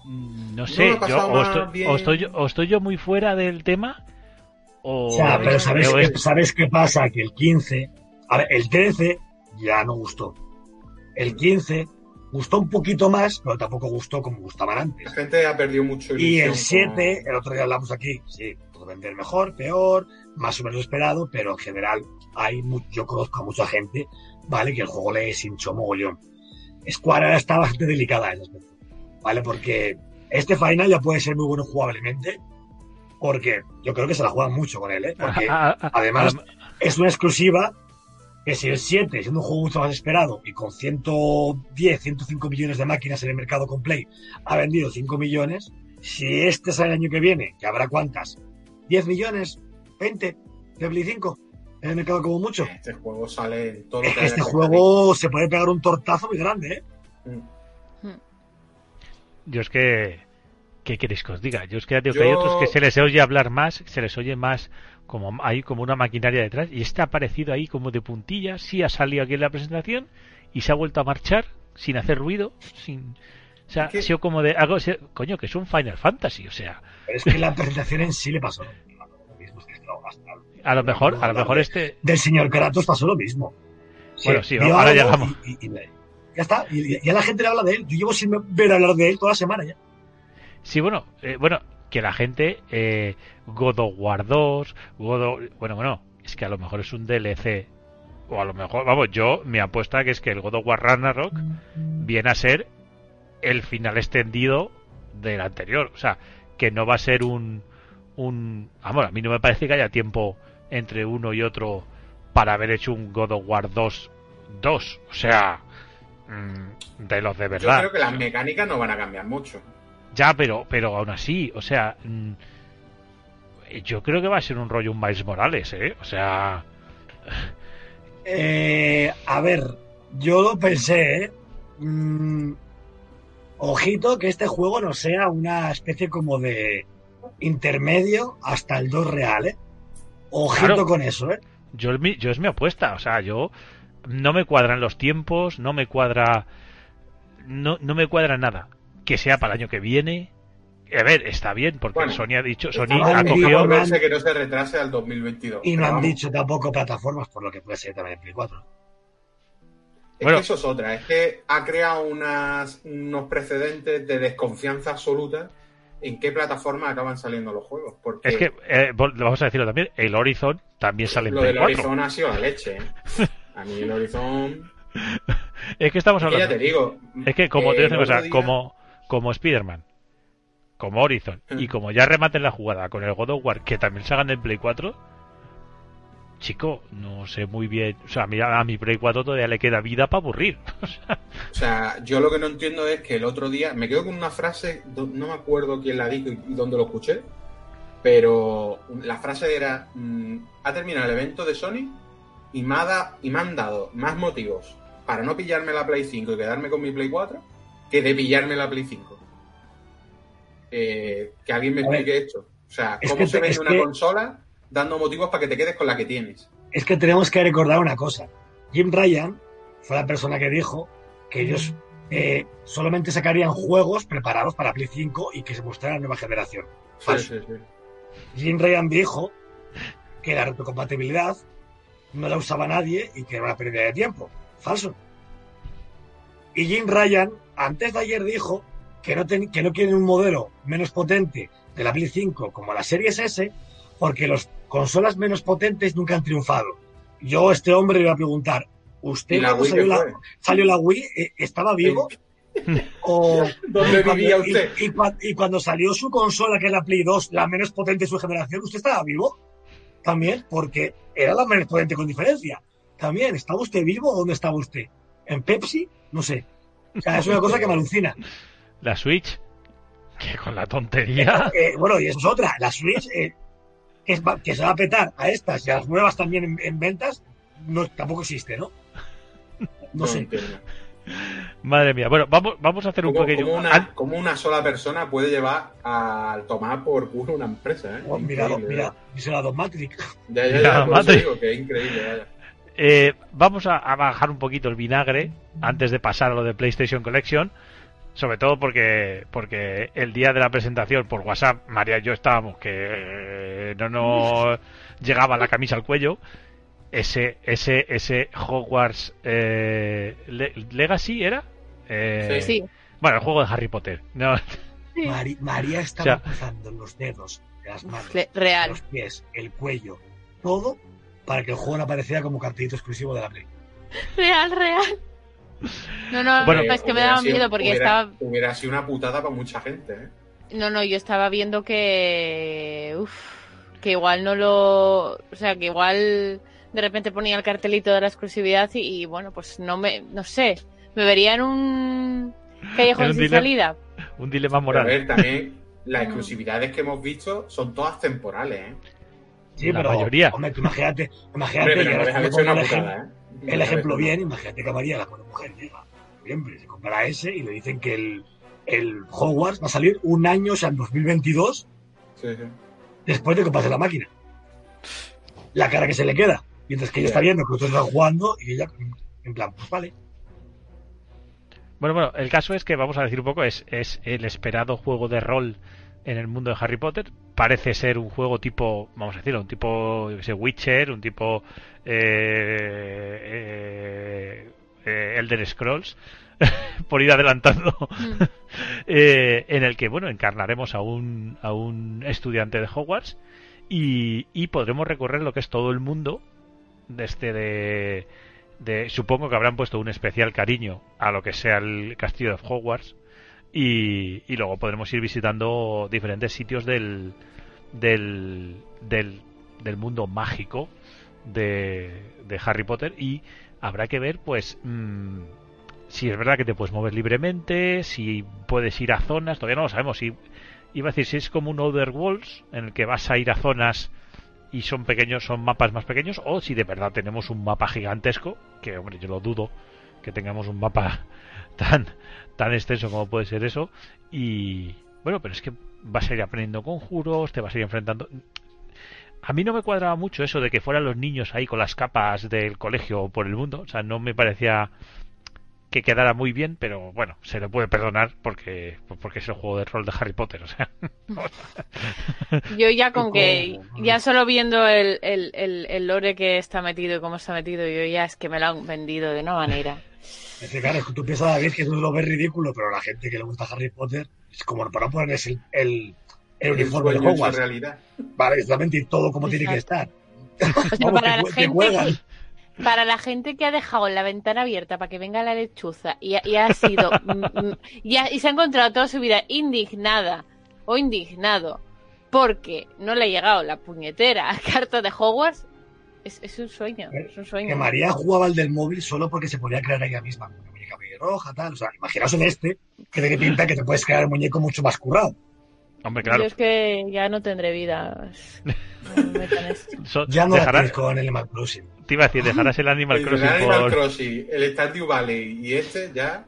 mm, no sé, yo o estoy, o estoy o estoy yo muy fuera del tema, o... O sea, pero ¿sabes, o qué, es- ¿sabes qué pasa? Que el 15, a ver, el 13 ya no gustó. El 15 gustó un poquito más, pero tampoco gustó como gustaban antes. La gente ha perdido mucho Y el 7, con- el otro día hablamos aquí, sí, pudo vender mejor, peor, más o menos esperado, pero en general hay mu- yo conozco a mucha gente, ¿vale? Que el juego le hinchó mogollón. Square está bastante delicada en ¿vale? Porque este final ya puede ser muy bueno jugablemente, porque yo creo que se la juegan mucho con él, ¿eh? Porque ah, ah, ah, además es una exclusiva que si el 7, siendo un juego mucho más esperado y con 110, 105 millones de máquinas en el mercado con Play, ha vendido 5 millones, si este sale el año que viene, que habrá cuántas, 10 millones, 20, 25, he mercado como mucho. Este juego sale todo lo que Este juego se puede pegar un tortazo muy grande, ¿eh? Mm. Yo es que. ¿Qué queréis que os diga? Yo es que, hay otros que se les oye hablar más, se les oye más como hay como una maquinaria detrás y está aparecido ahí como de puntilla, sí ha salido aquí en la presentación y se ha vuelto a marchar sin hacer ruido, sin o sea, ha sido como de algo, coño, que es un Final Fantasy, o sea. Pero es que la presentación en sí le pasó lo mismo, es que es a lo mejor, a lo mejor este, Del señor Kratos pasó lo mismo. Bueno, sí, ahora algo llegamos. y- y- y ya está, ya la gente le habla de él. Yo llevo sin ver hablar de él toda la semana ya. Sí, bueno, eh, bueno, que la gente eh, God of War 2, God of- bueno, bueno, es que a lo mejor es un DLC o a lo mejor, vamos, yo me apuesta que es que el God of War Ragnarok viene a ser el final extendido del anterior, o sea, que no va a ser un un, vamos, a mí no me parece que haya tiempo entre uno y otro para haber hecho un God of War 2 2, o sea, mm, de los de Yo verdad. creo que las mecánicas no van a cambiar mucho. Ya, pero, pero aún así, o sea, mm, yo creo que va a ser un rollo un Miles Morales, ¿eh? O sea, Eh, a ver, yo lo pensé, ¿eh? Mm, ojito que este juego no sea una especie como de intermedio hasta el 2 real, ¿eh? Ojito Claro. con eso, ¿eh? yo, es mi- yo es mi apuesta, o sea, yo no me cuadran los tiempos, no me cuadra, no, no me cuadra nada. Que sea para el año que viene. A ver, está bien, porque Bueno, Sony ha dicho, Sony ha cogido, que no se retrase al 2022. Y no han vamos, dicho tampoco plataformas, por lo que puede ser también Play 4. Es Bueno. que eso es otra, es que ha creado unas, unos precedentes de desconfianza absoluta en qué plataforma acaban saliendo los juegos. Porque es que, eh, vamos a decirlo también, el Horizon también sale en lo del 4. Horizon ha sido la leche. ¿eh? A mí el Horizon. Es que estamos Es que ya hablando. te digo. Es que como eh, te cosa, día- como, como Spider-Man, como Horizon, y como ya rematen la jugada con el God of War, que también se hagan en Play 4, chico, no sé muy bien. O sea, mira, a mi Play 4 todavía le queda vida para aburrir. O sea, yo lo que no entiendo es que el otro día me quedo con una frase, no me acuerdo quién la dijo y dónde lo escuché, pero la frase era, mm, ha terminado el evento de Sony y me, ha da- y me han dado más motivos para no pillarme la Play 5 y quedarme con mi Play 4 que de pillarme la Play 5. Eh, que alguien me explique esto. O sea, es ¿cómo que se vende una que- consola dando motivos para que te quedes con la que tienes? Es que tenemos que recordar una cosa. Jim Ryan fue la persona que dijo que ellos eh, solamente sacarían juegos preparados para Play 5 y que se mostraran nueva generación. Falso. sí, sí. Jim Ryan dijo que la retrocompatibilidad no la usaba nadie y que era una pérdida de tiempo. Falso. Y Jim Ryan, antes de ayer, dijo que no, ten- que no quieren un modelo menos potente de la Play 5 como la Series S, porque las consolas menos potentes nunca han triunfado. Yo a este hombre le voy a preguntar, ¿usted ¿Y la cuando salió la, salió la Wii eh, estaba vivo? ¿O ¿Dónde y cuando- vivía y- usted? Y, cua- y cuando salió su consola, que es la Play 2, la menos potente de su generación, ¿usted estaba vivo? También, porque era la menos potente con diferencia. También, ¿estaba usted vivo o dónde estaba usted? ¿En Pepsi? No sé. O sea, es una cosa que me alucina. la Switch, que con la tontería. Eh, bueno, y eso es otra. La Switch, eh, que, es que se va a petar a estas y a las nuevas también en, en ventas, no, tampoco existe, ¿no? No sé. entiendo. Madre mía. Bueno, vamos, vamos a hacer un ¿Cómo, pequeño. cómo an- una, cómo una sola persona puede llevar a tomar por culo una empresa? ¿eh? Oh, mira, mira, la Don Matrix. Ya, ya, ya, eso madre. digo que es increíble, vaya. Eh, vamos a, a bajar un poquito el vinagre antes de pasar a lo de PlayStation Collection. Sobre todo porque porque el día de la presentación por WhatsApp, María y yo estábamos que eh, no nos llegaba la camisa al cuello. Ese ese ese Hogwarts eh, Le- Legacy era. Eh, Sí. Bueno, el juego de Harry Potter. No, Sí. Mari- María estaba O sea- cruzando los dedos de las manos, Real. los pies, el cuello, todo para que el juego no apareciera como cartelito exclusivo de la Play. Real, real. No, no, Bueno, no, es que me daba sido- miedo porque hubiera- estaba. Hubiera sido una putada para mucha gente, ¿eh? No, no, yo estaba viendo que. Uf, que igual no lo. O sea, que igual de repente ponía el cartelito de la exclusividad y, y, bueno, pues no me. No sé. Me vería en un. Callejón En un sin dilema. salida. un dilema Pero a moral. ver, también las exclusividades que hemos visto son todas temporales, ¿eh? Sí, La pero, mayoría. Hombre, tú imagínate, imagínate Hombre, pero y no pongo una putada, ¿eh? El ejemplo bien, imagínate que a María, la buena mujer, llega en noviembre, se compra ese y le dicen que el, el Hogwarts va a salir un año, o sea, en 2022, Sí, sí. después de comprarse la máquina. La cara que se le queda. Mientras que ella está viendo que otros están jugando y ella, en plan, pues vale. Bueno, bueno, el caso es que vamos a decir un poco, es, es el esperado juego de rol en el mundo de Harry Potter. Parece ser un juego tipo, vamos a decirlo, un tipo, yo sé, Witcher, un tipo eh, eh, eh, Elder Scrolls, por ir adelantando, Mm. eh, en el que, bueno, encarnaremos a un, a un estudiante de Hogwarts y, y podremos recorrer lo que es todo el mundo de este de, de- supongo que habrán puesto un especial cariño a lo que sea el castillo de Hogwarts y, luego podremos ir visitando diferentes sitios del del, del, del mundo mágico de, de Harry Potter y habrá que ver pues mm, si es verdad que te puedes mover libremente si puedes ir a zonas todavía no lo sabemos si iba a decir si es como un Other Worlds en el que vas a ir a zonas y son pequeños, son mapas más pequeños, o si de verdad tenemos un mapa gigantesco, que hombre, yo lo dudo que tengamos un mapa tan, tan extenso como puede ser eso, y bueno, pero es que vas a ir aprendiendo conjuros, te vas a ir enfrentando. A mí no me cuadraba mucho eso de que fueran los niños ahí con las capas del colegio por el mundo, o sea, no me parecía que quedara muy bien, pero bueno, se le puede perdonar porque porque es el juego de rol de Harry Potter, o sea. Yo ya con que, ya solo viendo el, el, el, el lore que está metido y cómo está metido, yo ya es que me lo han vendido de una manera. Es que, claro, es que tú piensas, David, que tú lo ves ridículo, pero la gente que le gusta Harry Potter es como para ponerles el, el, el uniforme de Hogwarts. realidad. Vale, exactamente, y todo como tiene que estar. O sea, Vamos, para que la gente para la gente que ha dejado la ventana abierta para que venga la lechuza y ha, y ha sido mm, mm, y, ha- y se ha encontrado toda su vida indignada o indignado porque no le ha llegado la puñetera carta de Hogwarts es, es un sueño, es un Que sueño. María jugaba al del móvil solo porque se podía crear ella misma. Una muñeca roja, tal. O sea, imaginaos en este, que tiene pinta que te puedes crear el muñeco mucho más currado. Hombre, claro. Yo es que ya no tendré vida. No. So- Ya no dejarás- con el Animal Crossing. te iba a decir, dejarás el Animal El Crossing Animal por... Crossing, el Stardew Valley y este ya.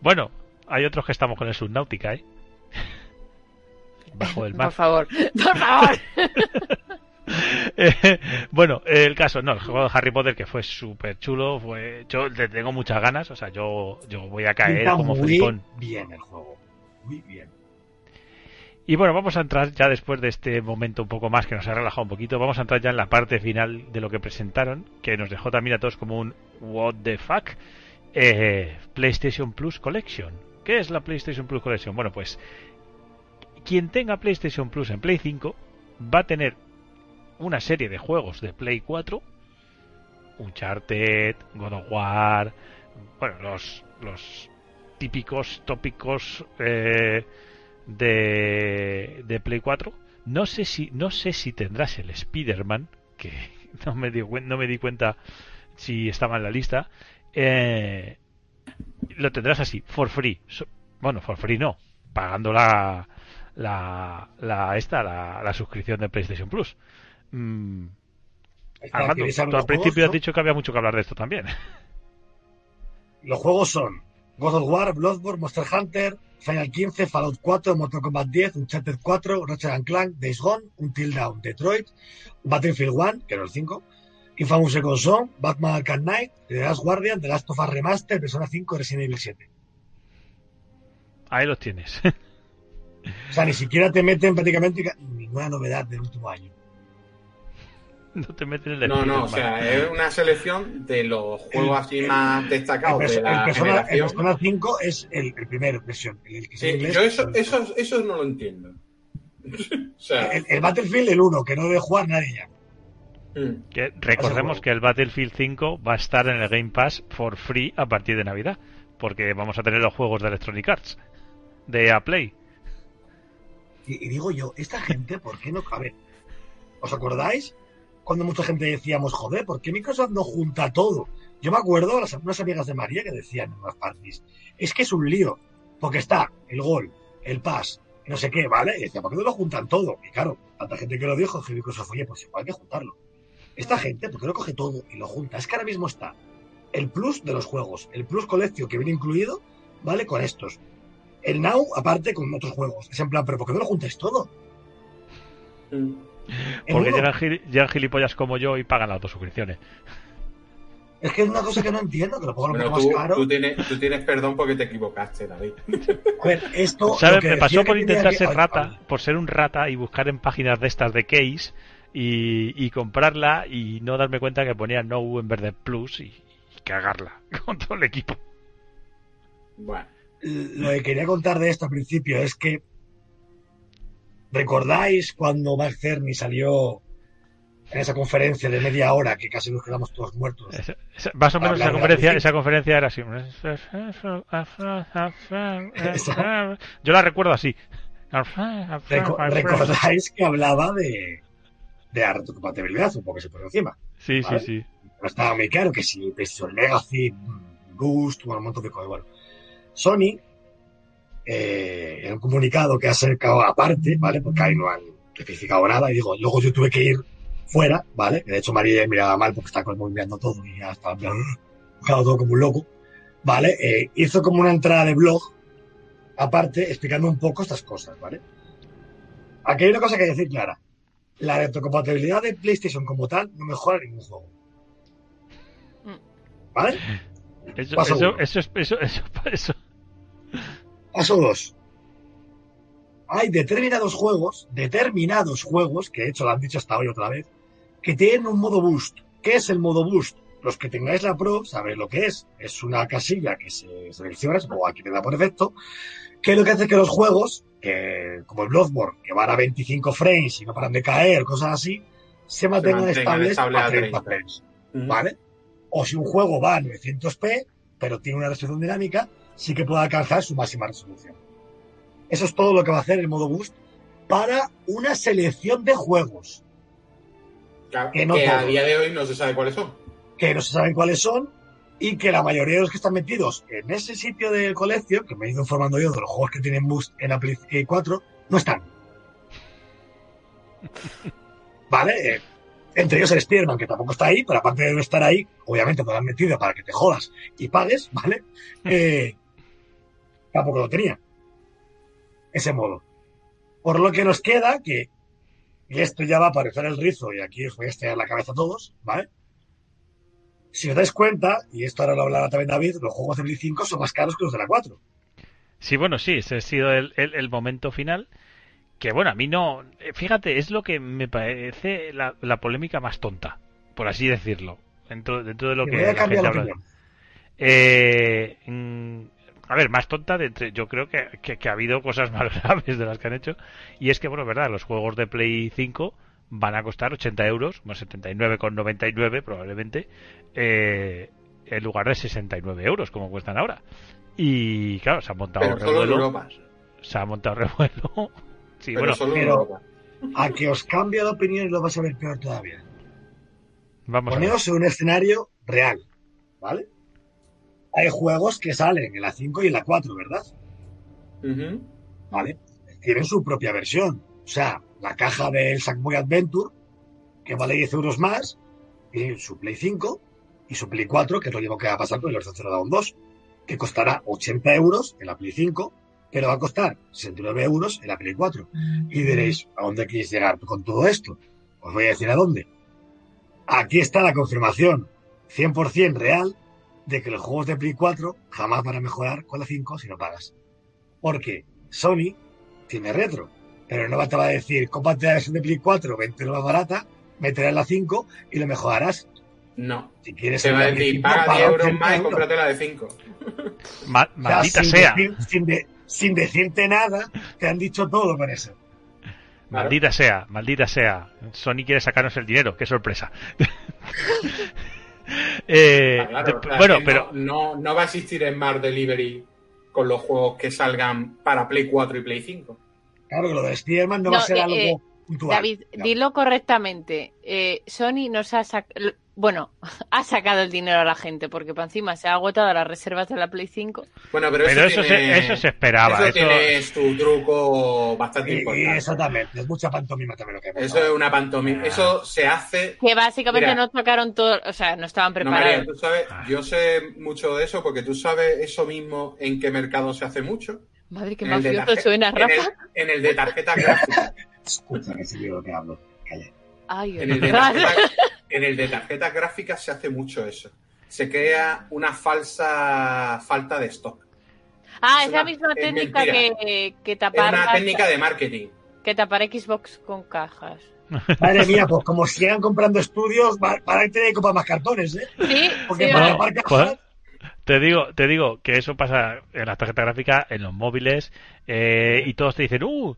Bueno, hay otros que estamos con el Subnautica, ¿eh? Bajo el mar. Por favor, por favor. Eh, bueno, el caso, no, el juego de Harry Potter que fue súper chulo, fue, yo le tengo muchas ganas, o sea, yo, yo voy a caer Pinta como muy flipón. bien el juego. Muy bien. Y bueno, vamos a entrar ya después de este momento un poco más que nos ha relajado un poquito, vamos a entrar ya en la parte final de lo que presentaron, que nos dejó también a todos como un what the fuck, eh, PlayStation Plus Collection. ¿Qué es la PlayStation Plus Collection? Bueno, pues quien tenga PlayStation Plus en Play 5 va a tener una serie de juegos de Play 4, Uncharted, God of War, bueno, los, los típicos tópicos eh, de, de Play 4. No sé si no sé si tendrás el Spider-Man, que no me, di, cuen- no me di cuenta si estaba en la lista. Eh, lo tendrás así, for free. So- bueno, for free no, pagando la, la, la esta, la, la suscripción de PlayStation Plus. Mm, Armando, ¿queréis saber tú al juegos, principio has dicho que había mucho que hablar de esto también. Los juegos son God of War, Bloodborne, Monster Hunter, Final 15, Fallout 4, Mortal Kombat 10, Uncharted 4, Ratchet and Clank, Days Gone, Until Dawn, Detroit, Battlefield 1, que no el 5, Infamous Second Son, Batman Arkham Knight, The Last Guardian, The Last of Us Remaster, Persona 5, Resident Evil 7. Ahí los tienes. O sea, ni siquiera te meten prácticamente ca- ninguna novedad del último año. no te meten en el No, no, o sea, es una selección de los juegos así más El, destacados de el la Persona, el. Persona 5 es el, el primer versión. El, que es en Sí, inglés. yo eso, eso, eso no lo entiendo. o sea, el, el Battlefield, el 1, que no debe jugar nadie ya. mm, Que recordemos que el Battlefield 5 va a estar en el Game Pass for free a partir de Navidad. Porque vamos a tener los juegos de Electronic Arts. De A Play. Y, y digo yo, esta gente, ¿por qué no? A ver, ¿os acordáis? Cuando mucha gente decíamos, joder, ¿por qué Microsoft no junta todo? Yo me acuerdo, las, unas amigas de María que decían en las parties, es que es un lío, porque está el gol, el pass, no sé qué, ¿vale? Y decía, ¿por qué no lo juntan todo? Y claro, tanta gente que lo dijo, que Microsoft, oye, pues igual hay que juntarlo. Esta gente, ¿por qué no coge todo y lo junta? Es que ahora mismo está el plus de los juegos, el plus coleccio que viene incluido, ¿vale? Con estos. El Now, aparte, con otros juegos. Es en plan, ¿pero por qué no lo juntáis todo? mm. Porque llegan, gil- llegan gilipollas como yo y pagan las dos suscripciones. Es que es una cosa que no entiendo, que lo un tú, más caro. tú tienes, tú tienes perdón porque te equivocaste, David. A ver, esto. ¿Sabes? lo que Me pasó por intentar ser rata, por ser un rata y buscar en páginas de estas de case y, y comprarla y no darme cuenta que ponía no en vez de plus y, y cagarla con todo el equipo. Bueno, Lo que quería contar de esto al principio es que. ¿Recordáis cuando Mark Cerny salió en esa conferencia de media hora que casi nos quedamos todos muertos? Esa- esa- más o menos esa conferencia, esa conferencia era así. Yo la recuerdo así. Reco- ¿Recordáis que hablaba de, de la retrocompatibilidad? Un poco se pone encima. Sí, sí, Vale. sí. no estaba muy claro que si PlayStation Legacy, Boost, bueno, un montón de cosas. Bueno, Sony, eh, en un comunicado que ha sacado aparte, ¿vale? Porque ahí no han especificado nada, y digo, luego yo tuve que ir fuera, ¿vale? De hecho, María miraba mal porque estaba como mirando todo y ya estaba buscando todo como un loco, ¿vale? Eh, hizo como una entrada de blog aparte explicando un poco estas cosas, ¿vale? Aquí hay una cosa que decir clara. La retrocompatibilidad de PlayStation como tal no mejora ningún juego. ¿Vale? Eso, eso, eso, es- eso, eso, eso. Paso 2. Hay determinados juegos, determinados juegos, que de hecho lo han dicho hasta hoy otra vez, que tienen un modo boost. ¿Qué es el modo boost? Los que tengáis la Pro sabéis lo que es. Es una casilla que se selecciona, o aquí te da por defecto, que lo que hace que los juegos, que, como el Bloodborne, que van a 25 frames y no paran de caer, cosas así, se mantengan mantengan estables a a 30 30. frames. ¿vale? O si un juego va a 900p, pero tiene una resolución dinámica, sí que puede alcanzar su máxima resolución. Eso es todo lo que va a hacer el modo boost para una selección de juegos que, que no que a día de hoy no se sabe cuáles son. que no se saben cuáles son y que la mayoría de los que están metidos en ese sitio del colegio, que me he ido informando yo de los juegos que tienen boost en la Play 4, no están. ¿Vale? Eh, entre ellos el Spearman, que tampoco está ahí, pero aparte de no estar ahí, obviamente te lo han metido para que te jodas y pagues, ¿vale? Eh, tampoco lo tenía. Ese modo. Por lo que nos queda que, y esto ya va a parecer el rizo, y aquí os voy a estallar la cabeza a todos, ¿vale? Si os dais cuenta, y esto ahora lo hablará también David, los juegos de Play 5 son más caros que los de la 4. Sí, bueno, sí, ese ha sido el, el, el momento final. Que bueno, a mí no. eh, Fíjate, es lo que me parece la, la polémica más tonta, por así decirlo. Dentro, dentro de lo que voy a la cambiar la habla. opinión. Eh, mm, a ver, más tonta, de entre- yo creo que, que- que ha habido cosas más graves de las que han hecho. Y es que, bueno, verdad, los juegos de Play 5 van a costar 80 euros, más 79,99 probablemente, eh, en lugar de 69 euros como cuestan ahora. Y claro, se ha montado Pero revuelo. Se ha montado revuelo. Sí, Pero bueno, solo pero-. A que os cambie de opinión y lo vas a ver peor todavía. vamos a ver. Poneos en un escenario real, ¿vale? Hay juegos que salen en la 5 y en la 4, ¿verdad? Ujú. ¿Vale? Tienen su propia versión. O sea, la caja del Sackboy Adventure, que vale 10 euros más, y su Play 5 y su Play 4, que es lo mismo que va a pasar con el Horizon Dawn 2, que costará 80 euros en la Play 5, pero va a costar 69 euros en la Play 4. Y diréis, ¿a dónde queréis llegar con todo esto? Os voy a decir a dónde. Aquí está la confirmación 100% real de que los juegos de Play 4 jamás van a mejorar con la 5 si no pagas. Porque Sony tiene retro, pero no te va a decir, cómprate la versión de Play 4, 20 más barata, en la 5 y lo mejorarás. No. Si quieres Se va a decir, 5, paga paga 10 euros 80 más y cómprate la de 5. Ma- O sea, maldita sin sea, decir- sin, de- sin decirte nada, te han dicho todo con eso. maldita sea, maldita sea. Sony quiere sacarnos el dinero, qué sorpresa. Eh, Ah, claro, de- o sea, bueno, pero No, no, no va a existir Smart Delivery con los juegos que salgan para Play 4 y Play 5. Claro que lo de Spider-Man no, No, va a ser eh, algo eh, puntual. David, No. dilo correctamente. Eh, Sony nos ha sacado. Bueno, ha sacado el dinero a la gente porque para encima se ha agotado las reservas de la Play 5. Bueno, pero, Pero eso, tiene- se, eso se esperaba. Eso Eso, tiene su truco bastante Y- y importante. exactamente, es mucha pantomima también lo que hemos Eso es una pantomima. Ah. Eso se hace. Que básicamente Mira. no sacaron todo. O sea, no estaban No, preparados. María, tú sabes, yo sé mucho de eso porque tú sabes eso mismo en qué mercado se hace mucho. Madre, de mafioso suena, en Rafa. el, en el de tarjeta gráfica. Escucha que sé yo lo que hablo. Calla. Ay, En el, de tarjeta- en el de tarjetas gráficas se hace mucho eso. Se crea una falsa falta de stock. Ah, es es la misma es técnica que, que Es tapar. una técnica de marketing. Que tapar Xbox con cajas. Madre mía, pues como sigan comprando estudios, va- van a tener que comprar más cartones, ¿eh? Sí, Porque sí, para tapar cajas, te digo, te digo que eso pasa en las tarjetas gráficas, en los móviles, eh, y todos te dicen, ¡uh!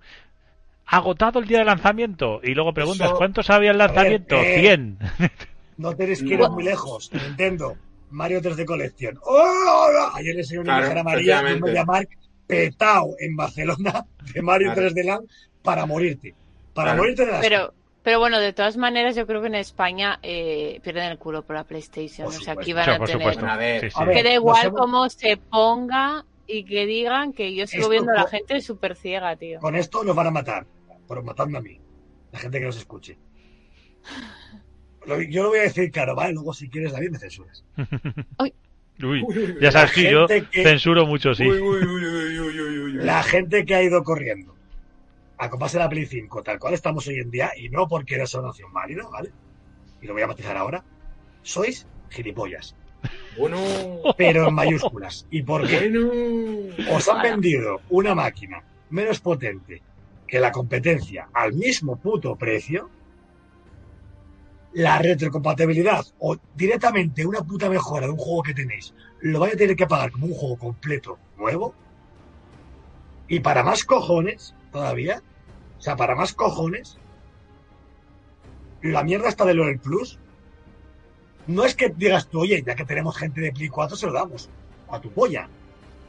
Agotado el día de lanzamiento. Y luego preguntas, Eso- ¿cuántos había el lanzamiento? eh, 100. no tenéis que ir No. muy lejos. Nintendo, Mario 3D Collection. ¡Oh! Ayer le una Claro, imagen a María de un. MediaMark petao en Barcelona de Mario Claro. 3D Land para morirte. Para Claro. morirte de las Pero, pero bueno, de todas maneras, yo creo que en España eh, pierden el culo por la PlayStation. Por o sea, aquí van a tener. a ver, Sí, sí. a ver, Que da igual hemos- cómo se ponga y que digan que yo sigo Esto viendo a la gente súper ciega, tío. Con esto nos van a matar. Pero matadme a mí. La gente que nos escuche. Yo lo voy a decir claro, ¿vale? Luego si quieres, David, me censuras. Uy, ya sabes que yo que- censuro mucho, sí. Uy, uy, uy, uy, uy, uy, uy. La gente que ha ido corriendo a comprarse la Play 5, tal cual estamos hoy en día, y no porque era una opción válida, ¿vale? Y lo voy a matizar ahora. Sois gilipollas, Bueno, pero en mayúsculas. ¿Y por qué? bueno. Os han vendido una máquina menos potente que la competencia al mismo puto precio, la retrocompatibilidad o directamente una puta mejora de un juego que tenéis, lo vais a tener que pagar como un juego completo nuevo. Y para más cojones, todavía, o sea, para más cojones, la mierda está de lo del Plus. No es que digas tú, oye, ya que tenemos gente de Play 4, se lo damos a tu polla.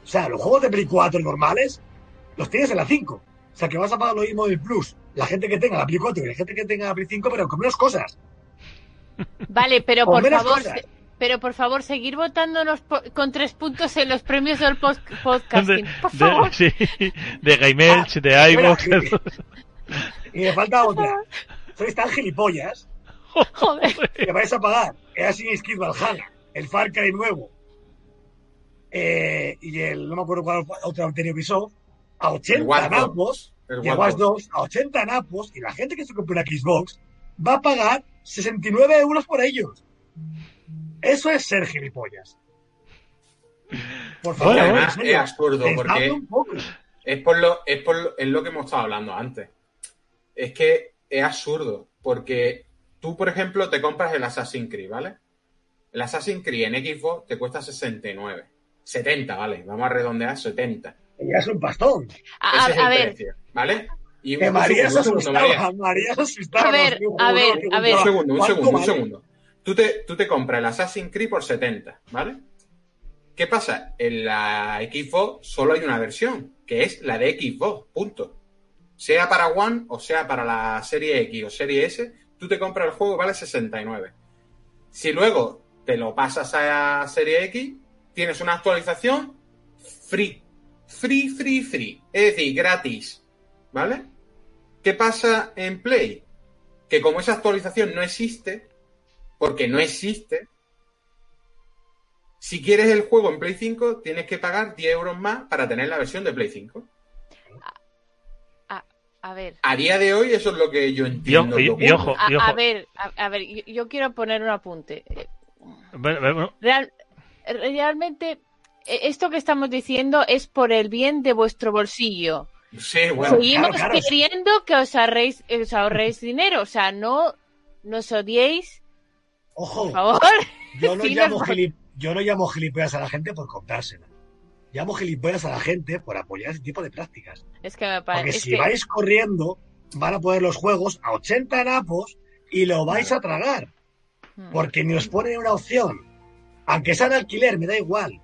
O sea, los juegos de Play 4 normales los tienes en la 5. O sea, que vas a pagar lo mismo del Plus. La gente que tenga la Play 4 y la gente que tenga la Play 5, pero con menos cosas. Vale, pero Con por menos favor, se- pero por favor, seguir votándonos po- con tres puntos en los premios del post- De, podcasting. Por de- favor. sí, de Game Edge, de iVoox. Y me falta otra. Sois tan gilipollas Joder. que vais a pagar el Assassin's Creed Valhalla, el Far Cry nuevo eh, y el, no me acuerdo cuál otro anterior Ubisoft, a El 80 Watch Dogs. napos, y a a 80 napos, y la gente que se compra una Xbox va a pagar 69 euros por ellos. Eso es ser gilipollas. Por favor, Bueno, Además, serio, es absurdo porque un poco. es por lo, es por lo, es lo que hemos estado hablando antes. Es que es absurdo, porque tú, por ejemplo, te compras el Assassin's Creed, ¿vale? El Assassin's Creed en Xbox te cuesta 69. 70, ¿vale? Vamos a redondear 70. Ya es un pastón. A, Ese es a el ver, precio, ¿vale? Y Que María se María. asustaba, María se asustaba. A ver, a ver, a ver. Un segundo, un ¿Cuánto segundo, un segundo. Tú te, tú te compras el Assassin's Creed por 70, ¿vale? ¿Qué pasa? En la Xbox solo hay una versión, que es la de Xbox, punto. Sea para One o sea para la serie X o serie S, tú te compras el juego y vale 69. Si luego te lo pasas a serie X, tienes una actualización free. Free, free, free. Es decir, gratis. ¿Vale? ¿Qué pasa en Play? Que como esa actualización no existe, porque no existe, si quieres el juego en Play 5, tienes que pagar 10 euros más para tener la versión de Play 5. a ver. A día de hoy, eso es lo que yo entiendo. ojo- y- y ojo, A, y ojo. a ver, a, a ver, yo, yo quiero poner un apunte. Bueno, bueno, Real- realmente esto que estamos diciendo es por el bien de vuestro bolsillo. Sí, bueno. Seguimos claro, claro. queriendo que os ahorréis, os ahorréis dinero, o sea, no nos odiéis, Ojo, por favor. yo no, Sí, llamo nos- gilip- yo no llamo gilipollas a la gente por comprársela. Llamo gilipollas a la gente por apoyar ese tipo de prácticas. Es que me Porque parece. si vais corriendo, van a poner los juegos a 80 napos y lo vais a tragar. Hmm. Porque ni os ponen una opción, aunque sea en alquiler, me da igual,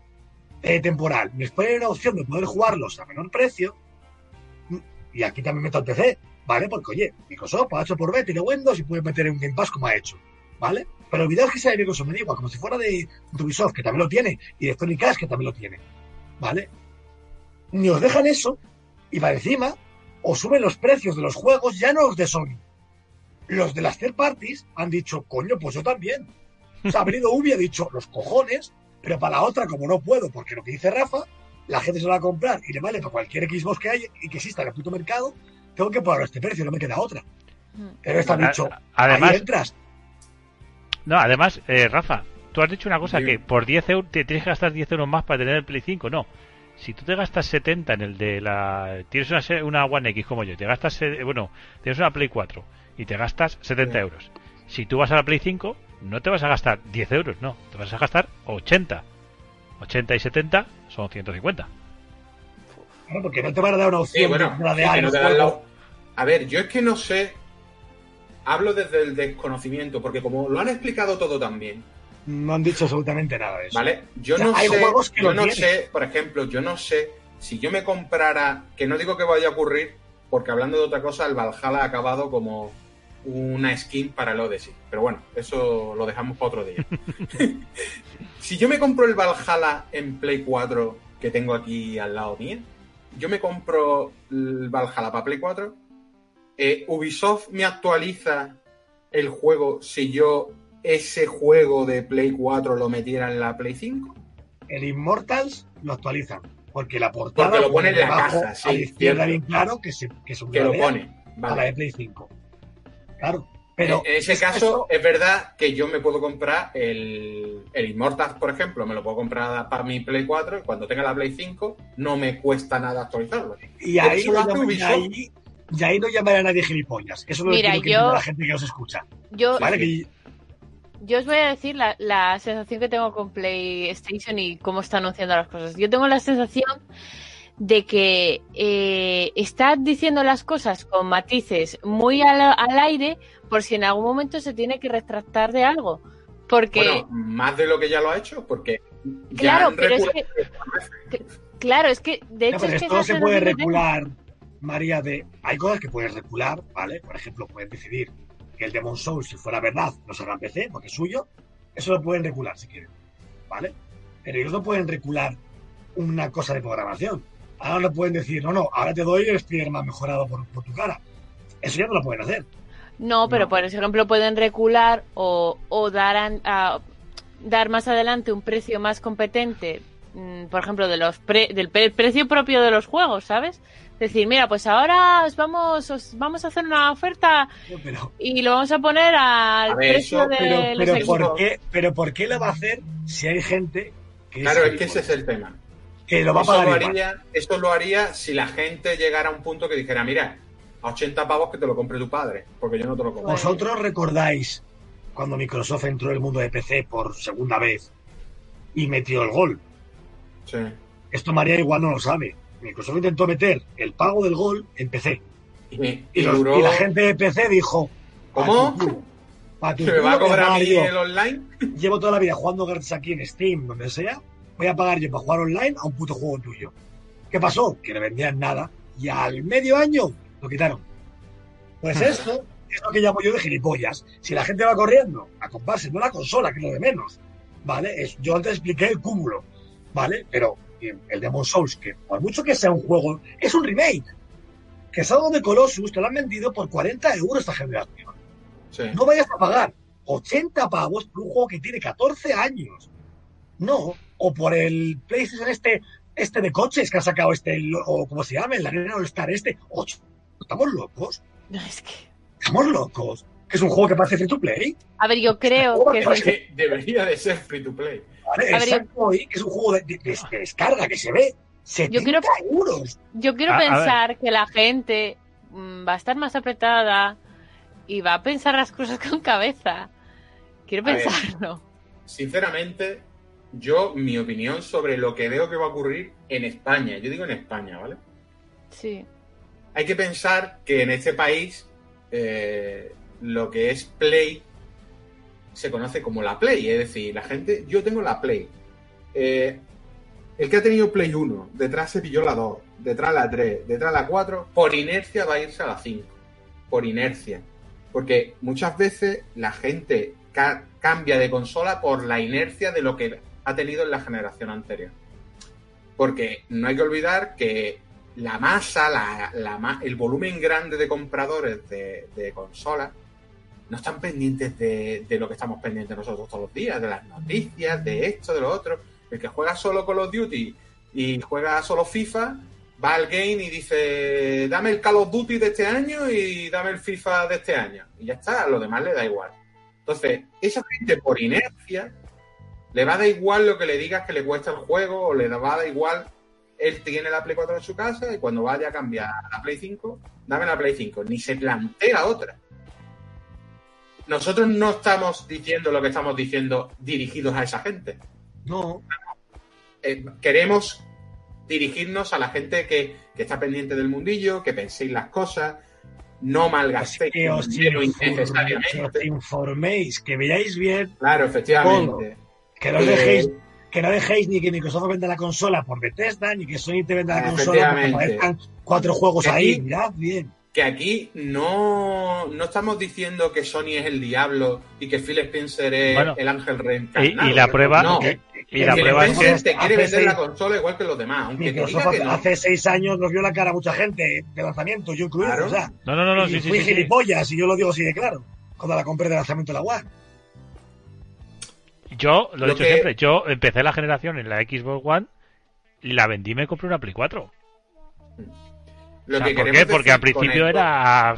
eh, temporal, os ponen una opción de poder jugarlos a menor precio. Y aquí también meto el PC, ¿vale? Porque, oye, Microsoft ha hecho por B, tiene Windows y puede meter en Game Pass como ha hecho, ¿vale? Pero olvidaos que sea de Microsoft, me da igual, como si fuera de Ubisoft, que también lo tiene, y de Sony Cash, que también lo tiene, ¿vale? Ni os dejan eso, y para encima, os suben los precios de los juegos, ya no los de Sony. Los de las third parties han dicho, coño, pues yo también. O sea, ha venido Ubi ha dicho, los cojones, pero para la otra, como no puedo, porque lo que dice Rafa, la gente se lo va a comprar y le vale para cualquier Xbox que haya y que exista en el puto mercado, tengo que pagar este precio, no me queda otra. Hmm. Pero A- dicho, además- ahí entras. No, además, eh, Rafa, tú has dicho una cosa Sí. que por 10 euros te tienes que gastar 10 euros más para tener el Play 5. No. Si tú te gastas 70 en el de la. Tienes una, se- una One X como yo, te gastas. eh, Bueno, tienes una Play 4 y te gastas 70 Sí. euros. Si tú vas a la Play 5, no te vas a gastar 10 euros, no. Te vas a gastar 80. 80 y 70 son 150. Claro, porque no te van a dar una Sí, opción bueno, de, de, no la- A ver, yo es que no sé. Hablo desde el desconocimiento, porque como lo han explicado todo también, no han dicho absolutamente nada de eso. ¿vale? Yo O sea, no hay sé, juegos que yo lo no tienen. sé, por ejemplo, yo no sé si yo me comprara, que no digo que vaya a ocurrir, porque hablando de otra cosa, el Valhalla ha acabado como una skin para el Odyssey. Pero bueno, eso lo dejamos para otro día. si yo me compro el Valhalla en Play 4, que tengo aquí al lado mía, yo me compro el Valhalla para Play 4, eh, Ubisoft me actualiza el juego si yo ese juego de Play 4 lo metiera en la Play 5. El Immortals lo actualizan. Porque la portada Porque lo pone en la caja, sí, a la izquierda bien claro que se, que Que lo pone. a la Vale. de Play 5. Claro. Pero en ese es- caso, eso- es verdad que yo me puedo comprar el, el Immortals, por ejemplo, me lo puedo comprar para mi Play 4 y cuando tenga la Play 5 no me cuesta nada actualizarlo. y ahí, eso no lo hace llama- y Ubisoft. ahí, y ahí no llamará a nadie gilipollas. Eso no Mira, lo quiero que yo- entienda la gente que os escucha. Yo, ¿Vale? Que- yo os voy a decir la, la sensación que tengo con PlayStation y cómo está anunciando las cosas. Yo tengo la sensación de que eh, está diciendo las cosas con matices muy al, al aire por si en algún momento se tiene que retractar de algo. Porque, Bueno, más de lo que ya lo ha hecho, porque ya claro, pero es que, claro, es que de hecho pero es que esto esa se puede que regular, María, de... Hay cosas que puedes regular, ¿vale? Por ejemplo, puedes decidir que el Demon Souls, si fuera verdad, no se en PC, porque es suyo. Eso lo pueden regular si quieren, ¿vale? Pero ellos no pueden regular una cosa de programación. Ahora no pueden decir, no, no, ahora te doy el Spider-Man mejorado por, por tu cara. Eso ya no lo pueden hacer. No, pero No. por ejemplo pueden recular o, o dar, an- a- dar más adelante un precio más competente, mm, por ejemplo, de los pre- del pre- precio propio de los juegos, ¿sabes? Decir, mira, pues ahora os vamos, os vamos a hacer una oferta Pero, y lo vamos a poner al A ver, precio eso- de pero, los pero. ¿por qué, pero ¿por qué lo va a hacer si hay gente que, Claro, es que ese es el tema. Que lo va a Eso pagar lo, igual? haría, eso lo haría si la gente llegara a un punto que dijera, mira, a 80 pavos que te lo compre tu padre, porque yo no te lo compro. ¿Vosotros recordáis cuando Microsoft entró en el mundo de PC por segunda vez y metió el gol? Sí. Esto María igual no lo sabe. Microsoft intentó meter el pago del gol en PC. Y, me- Y, y los- duró... y la gente de PC dijo, "Pa' ¿Cómo? ¿Se me va a cobrar a mí el online? Llevo toda la vida jugando gratis aquí en Steam, donde sea. Voy a pagar yo para jugar online a un puto juego tuyo. ¿Qué pasó? Que no vendían nada y al medio año lo quitaron. Pues esto es lo que llamo yo de gilipollas. Si la gente va corriendo a comprarse, no la consola, que es lo de menos, ¿vale? Es, yo antes expliqué el cúmulo, ¿vale? Pero el Demon Souls, que por mucho que sea un juego, es un remake. Que es algo de Colossus, te lo han vendido por 40 euros esta generación. Sí. No vayas a pagar 80 pavos por un juego que tiene 14 años. No, o por el PlayStation este, este de coches que ha sacado este, o como se llama, el Arena All Star este. Ocho, ¿Estamos locos? No, es que... ¿Estamos locos? ¿Que es un juego que parece free to play? A ver, yo creo que Es que debería de ser free to play. ¿vale? A El ver, que es un juego de, de- de- de descarga que se ve 70 quiero- euros. Yo quiero A- a ver. pensar que la gente mm, va a estar más apretada y va a pensar las cosas con cabeza. Quiero A ver. pensarlo. Sinceramente, yo, mi opinión sobre lo que veo que va a ocurrir en España, yo digo en España, ¿vale? Sí. Hay que pensar que en este país eh, lo que es Play se conoce como la Play, es decir, la gente, yo tengo la Play. Eh, el que ha tenido Play 1, detrás se pilló la 2, detrás la 3, detrás la 4, por inercia va a irse a la 5. Por inercia. Porque muchas veces la gente ca- cambia de consola por la inercia de lo que ha tenido en la generación anterior. Porque no hay que olvidar que la masa, la, la el volumen grande de compradores de, de consolas no están pendientes de, de lo que estamos pendientes nosotros todos los días, de las noticias, de esto, de lo otro. El que juega solo Call of Duty y juega solo FIFA, va al game y dice, dame el Call of Duty de este año y dame el FIFA de este año. Y ya está, a lo demás le da igual. Entonces, esa gente por inercia le va a dar igual lo que le digas que le cuesta el juego o le va a dar igual él tiene la Play 4 en su casa y cuando vaya a cambiar a la Play 5, dame la Play 5. Ni se plantea otra. Nosotros no estamos diciendo lo que estamos diciendo dirigidos a esa gente. No, Eh, queremos dirigirnos a la gente que, que está pendiente del mundillo, que penséis las cosas, no malgastéis que os, que os informéis, que veáis bien, Claro, efectivamente. Que no os Eh, dejéis que no dejéis ni que Microsoft venda la consola por Bethesda, ni que Sony te venda la consola porque aparezcan cuatro juegos Que ahí. aquí- Mirad bien. que aquí no, no estamos diciendo que Sony es el diablo y que Phil Spencer es Bueno, el ángel y, reencarnado. y la prueba No, y, y que la prueba es que te quiere vender la seis- consola igual que los demás, aunque te Microsoft diga que hace, no. hace seis años nos vio la cara a mucha gente de lanzamiento, yo incluido. Claro. O sea, no no no, no y sí sí fui sí, sí. gilipollas, y yo lo digo así de claro, cuando la compré de lanzamiento de la One. Yo lo he Lo dicho que- siempre yo empecé la generación en la Xbox One y la vendí y me compré una Play 4 Lo O sea, que ¿por qué? porque al principio era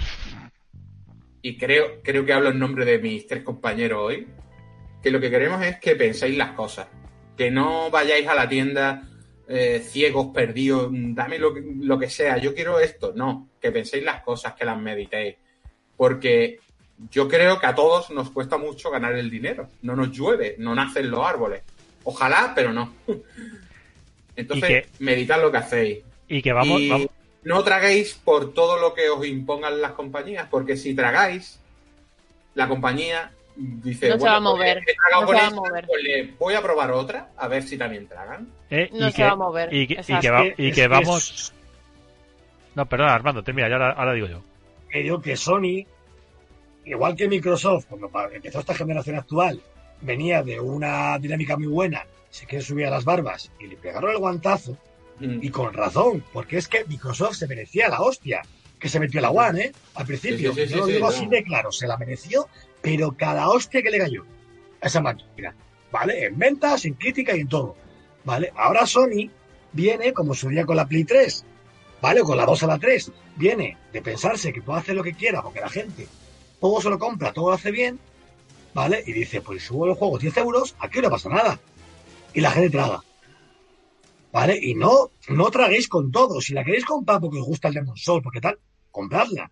Y creo, creo que hablo en nombre de mis tres compañeros hoy, que lo que queremos es que penséis las cosas. Que no vayáis a la tienda eh, ciegos, perdidos, dame lo, que- lo que sea, yo quiero esto. No, que penséis las cosas, que las meditéis. Porque yo creo que a todos nos cuesta mucho ganar el dinero. No nos llueve, no nacen los árboles. Ojalá, pero no. Entonces, meditad lo que hacéis. y que vamos, y vamos no traguéis por todo lo que os impongan las compañías, porque si tragáis, la compañía dice, No se va a pues, mover, he tragado no se va a esta, mover. pues le voy a probar otra, a ver si también tragan. ¿eh? No y se que, va a mover, y que, y exacto. que va- Es y es que es- vamos no perdón Armando termina ya ahora, ahora digo yo que digo que Sony, igual que Microsoft, cuando empezó esta generación actual, venía de una dinámica muy buena, se quiere subir a las barbas y le pegaron el guantazo, Mm. y con razón, porque es que Microsoft se merecía la hostia que se metió la One, ¿eh? Al principio, Sí, sí, sí, yo lo digo sí, así de claro, se la mereció, pero cada hostia que le cayó a esa máquina, ¿vale? En ventas, en crítica y en todo, ¿vale? Ahora Sony viene como subía con la Play 3, ¿vale? O con la 2 a la 3, viene de pensarse que puede hacer lo que quiera porque la gente todo se lo compra, todo lo hace bien, ¿vale? Y dice, pues subo los juegos 10 euros, aquí no pasa nada. Y la gente traga. ¿Vale? Y no, no traguéis con todo. Si la queréis comprar porque os gusta el Demon Soul, porque tal, compradla.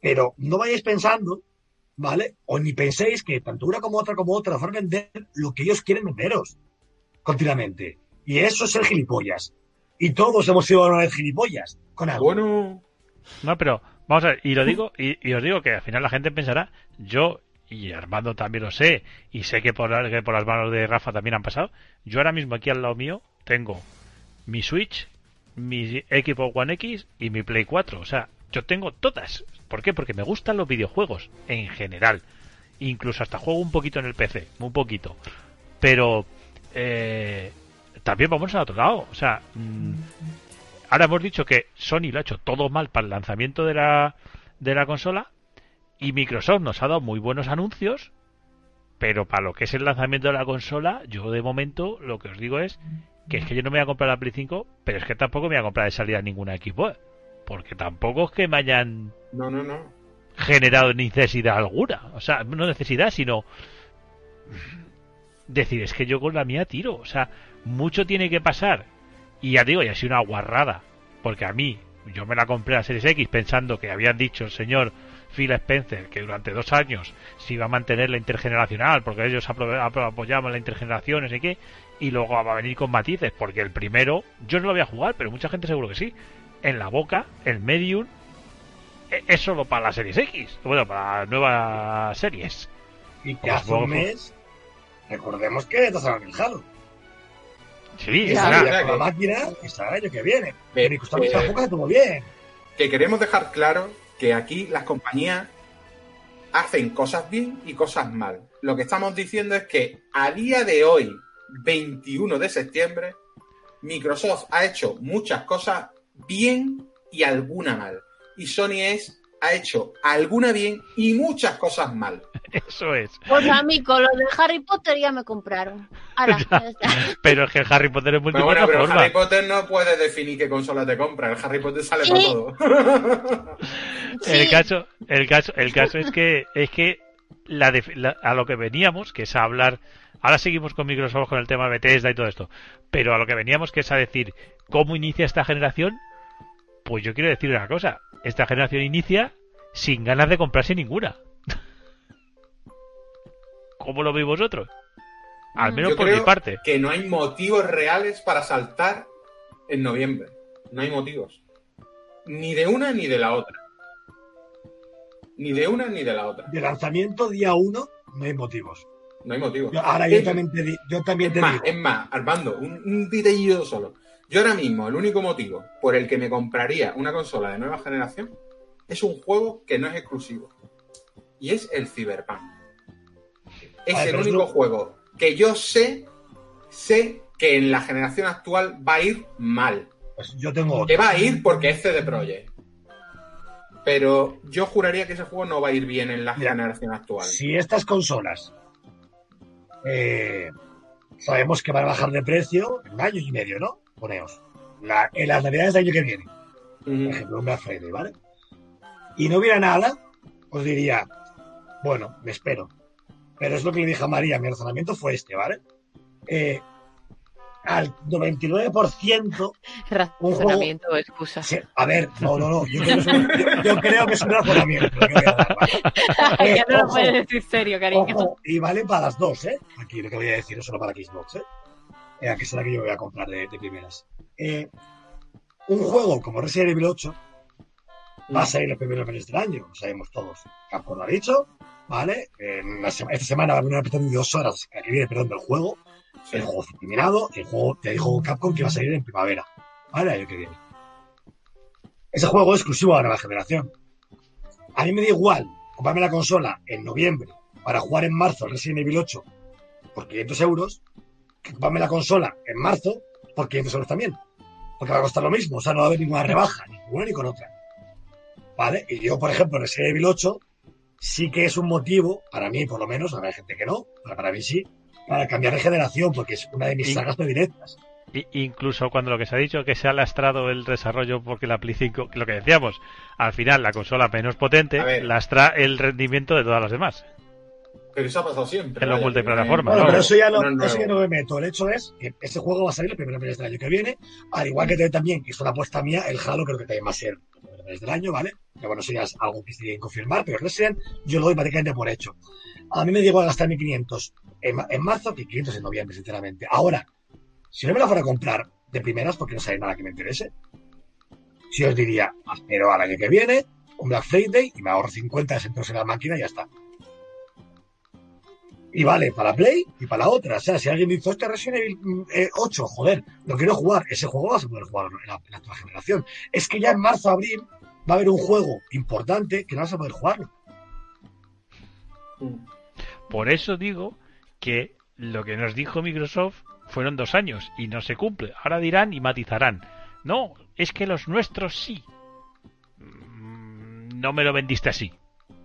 Pero no vayáis pensando, ¿vale? O ni penséis que tanto una como otra como otra van a vender lo que ellos quieren venderos continuamente. Y eso es ser gilipollas. Y todos hemos sido una vez gilipollas con algo. Bueno, No, pero vamos a ver, y lo digo, y, y os digo que al final la gente pensará, yo y Armando también lo sé, y sé que por, que por las manos de Rafa también han pasado, yo ahora mismo aquí al lado mío tengo mi Switch, mi Xbox One X y mi Play 4, o sea, yo tengo todas. ¿Por qué? Porque me gustan los videojuegos en general. Incluso hasta juego un poquito en el PC, muy poquito. Pero eh, también vamos al otro lado, o sea, mm, ahora hemos dicho que Sony lo ha hecho todo mal para el lanzamiento de la, de la consola y Microsoft nos ha dado muy buenos anuncios, pero para lo que es el lanzamiento de la consola, yo de momento lo que os digo es que es que yo no me voy a comprar la Play 5, pero es que tampoco me voy a comprar de salida ninguna Xbox, porque tampoco es que me hayan no, no, no. generado necesidad alguna, o sea, no necesidad, sino decir, es que yo con la mía tiro. O sea, mucho tiene que pasar. Y ya digo, y ha sido una guarrada. Porque a mí, yo me la compré a Series X pensando que habían dicho el señor Phil Spencer que durante dos años se iba a mantener la intergeneracional, porque ellos apoyaban la intergeneración, no sé qué, y luego va a venir con matices, porque el primero, yo no lo voy a jugar, pero mucha gente seguro que sí. En la boca, el Medium, e- es solo para la Series X, bueno, para nuevas series. Y que Pues hace un mes, recordemos que el Halo. Sí, la que- máquina el año que viene. Microsoft eh, tampoco bien. que queremos dejar claro que aquí las compañías hacen cosas bien y cosas mal. Lo que estamos diciendo es que a día de hoy, 21 de septiembre, Microsoft ha hecho muchas cosas bien y alguna mal. Y Sony es, ha hecho alguna bien y muchas cosas mal. Eso es. Pues a mí con lo de Harry Potter ya me compraron. Ahora, ya está. Pero es que el Harry Potter es Pero bueno, pero multiplataforma. Harry Potter no puede definir qué consola te compra. El Harry Potter sale Sí. para todo. El caso, el caso, el caso es que es que la def- la- a lo que veníamos, que es a hablar, ahora seguimos con Microsoft con el tema de Bethesda y todo esto, pero a lo que veníamos que es a decir cómo inicia esta generación, pues yo quiero decir una cosa, esta generación inicia sin ganas de comprarse ninguna. ¿Cómo lo veis vosotros? Al Mm. menos Yo por mi parte. que no hay motivos reales para saltar en noviembre. No hay motivos. Ni de una ni de la otra. Ni de una ni de la otra. De lanzamiento día 1 no hay motivos. No hay motivos. Yo- ahora yo también te, yo también Es te más, digo. es más, Armando, un, un detallito solo. Yo ahora mismo, el único motivo por el que me compraría una consola de nueva generación es un juego que no es exclusivo. Y es el Cyberpunk. Es el es único juego que yo sé, sé que en la generación actual va a ir mal. Pues yo tengo Que va a ir porque es CD Projekt. Pero yo juraría que ese juego no va a ir bien en la Mira, generación actual. Si estas consolas eh, sabemos que van a bajar de precio en un año y medio, ¿no? Poneos. La- en las navidades del año que viene, por ejemplo, un Black Friday, ¿vale? Y no hubiera nada, os diría, bueno, me espero. Pero es lo que le dije a María, mi razonamiento fue este, ¿vale? Eh, al 99%, Razonamiento o excusa. sí, a ver, no, no, no, yo creo que es un, yo- yo creo que es un razonamiento. lo que voy a dar, ¿vale? ya no lo ojo. puedes decir serio, cariño. Ojo, y vale para las dos, ¿eh? Aquí lo que voy a decir es solo para Xbox, ¿eh? Eh, que será que yo voy a comprar de, de primeras. Eh, un juego como Resident Evil 8 va a salir los primeros meses del año, lo sabemos todos. Capcom lo ha dicho, ¿vale? Sema- esta semana va a haber una de dos horas, que viene, perdón, del juego. Sí. El juego fue terminado, el juego te dijo Capcom que va a salir en primavera, ¿vale? El año que viene. Ese juego es exclusivo a la nueva generación. A mí me da igual comprarme la consola en noviembre para jugar en marzo Resident Evil 8 por 500 euros comprarme la consola en marzo por 500 euros también. Porque va a costar lo mismo, o sea, no va a haber ninguna rebaja, ni con una ni con otra. ¿Vale? Y yo, por ejemplo, Resident Evil 8 sí que es un motivo, para mí por lo menos, habrá gente que no, pero para mí sí, para cambiar de generación, porque es una de mis Y- sagas predilectas. Incluso cuando lo que se ha dicho que se ha lastrado el desarrollo porque la Play 5, que lo que decíamos, al final la consola menos potente lastra el rendimiento de todas las demás. Pero eso ha pasado siempre. En los multiplataformas, Bueno, no, pero eso ya no, no es nuevo. eso ya no me meto. El hecho es que ese juego va a salir el primer mes del año que viene, al igual que también, que es una apuesta mía, el Halo creo que también va a ser el primer mes del año, ¿vale? Que bueno, eso ya es algo que se tiene que confirmar, pero Resident yo lo doy prácticamente por hecho. A mí me llegó a gastar 1.500 en, en marzo que 500 en noviembre, sinceramente. Ahora, si no me la fuera a comprar de primeras, porque no sale nada que me interese, si os diría, espero al año que viene, un Black Friday y me ahorro 50 centavos en la máquina y ya está. Y vale para Play y para la otra. O sea, si alguien dice, hostia, Resident Evil mm, eh, 8, joder, lo quiero jugar, ese juego vas a poder jugar en la, en la actual generación. Es que ya en marzo, abril, va a haber un juego importante que no vas a poder jugarlo. Por eso digo que lo que nos dijo Microsoft fueron dos años y no se cumple. Ahora dirán y matizarán. No, es que los nuestros sí. Mm, No me lo vendiste así.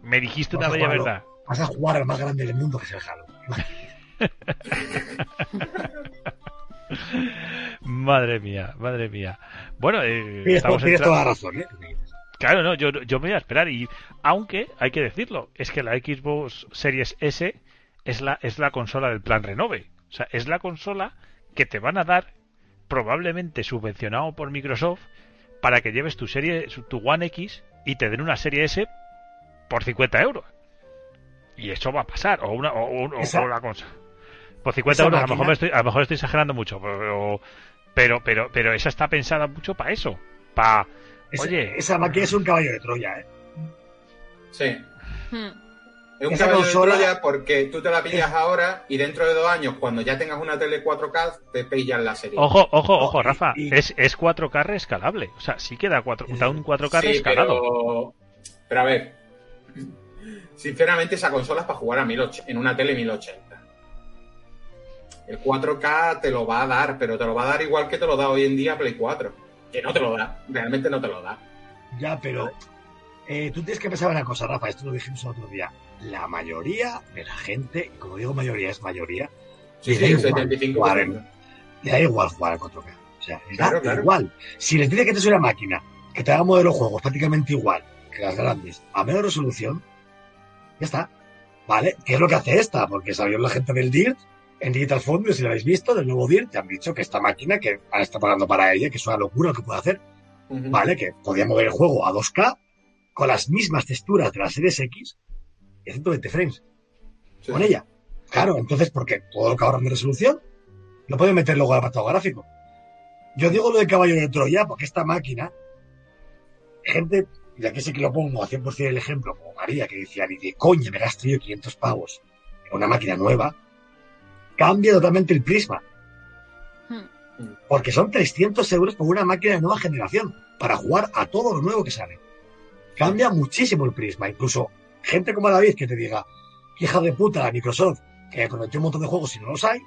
Me dijiste una bella verdad. Vas a jugar al más grande del mundo que es el Halo. Madre mía, madre mía. Bueno, eh, Tienes, estamos tienes toda la razón, ¿eh? Claro, no, yo, yo me voy a esperar. Y aunque, hay que decirlo, es que la Xbox Series S es la, es la consola del plan Renove. O sea, es la consola que te van a dar, probablemente subvencionado por Microsoft, para que lleves tu serie, tu One X y te den una serie S por 50 euros. Y eso va a pasar, o una, o, un- o- Esa- o la consola. Por 50 esa euros, a lo, mejor me estoy, a lo mejor estoy exagerando mucho, pero, pero, pero, pero esa está pensada mucho para eso. Para, Esa, oye, esa máquina es un caballo de Troya, ¿eh? Sí. Hmm. Es un Esa caballo consola- de Troya porque tú te la pillas ahora y dentro de dos años, cuando ya tengas una tele 4K, te pillas la serie. Ojo, ojo, ojo, y- Rafa, y- es, es 4K rescalable. O sea, sí que da, cuatro, da un 4K Sí, rescalado. pero... pero a ver, sinceramente esa consola es para jugar a 1080, en una tele 1080. El 4K te lo va a dar, pero te lo va a dar igual que te lo da hoy en día Play 4. Que no te lo da, realmente no te lo da. Ya, pero eh, tú tienes que pensar una cosa, Rafa, esto lo dijimos el otro día. La mayoría de la gente, y como digo mayoría, es mayoría, Sí, sí, da el igual 75%. jugar en- le da igual jugar al 4K. O sea, le da Claro, claro. igual. Si les dice que te es una máquina que te haga modelo de juegos prácticamente igual que las grandes, a menor resolución, ya está. ¿Vale? ¿Qué es lo que hace esta? Porque salió la gente del DIRT, en Digital Foundry, si lo habéis visto, del nuevo DIRT, te han dicho que esta máquina, que ahora está pagando para ella, que es una locura lo que puede hacer. ¿vale? Que podía mover el juego a 2K con las mismas texturas de la Series X y a 120 frames Sí. con ella. Claro, entonces, porque todo lo que ahorran de resolución lo pueden meter luego al apartado gráfico. Yo digo lo de caballo de Troya porque esta máquina, gente, y aquí sí que lo pongo a 100% el ejemplo, como María, que decía, ni de coña me gasto yo 500 pavos en una máquina nueva, cambia totalmente el prisma. Hmm. Porque son 300 euros por una máquina de nueva generación para jugar a todo lo nuevo que sale. Cambia muchísimo el prisma. Incluso gente como David que te diga, hija de puta, Microsoft, que prometió un montón de juegos y no los hay,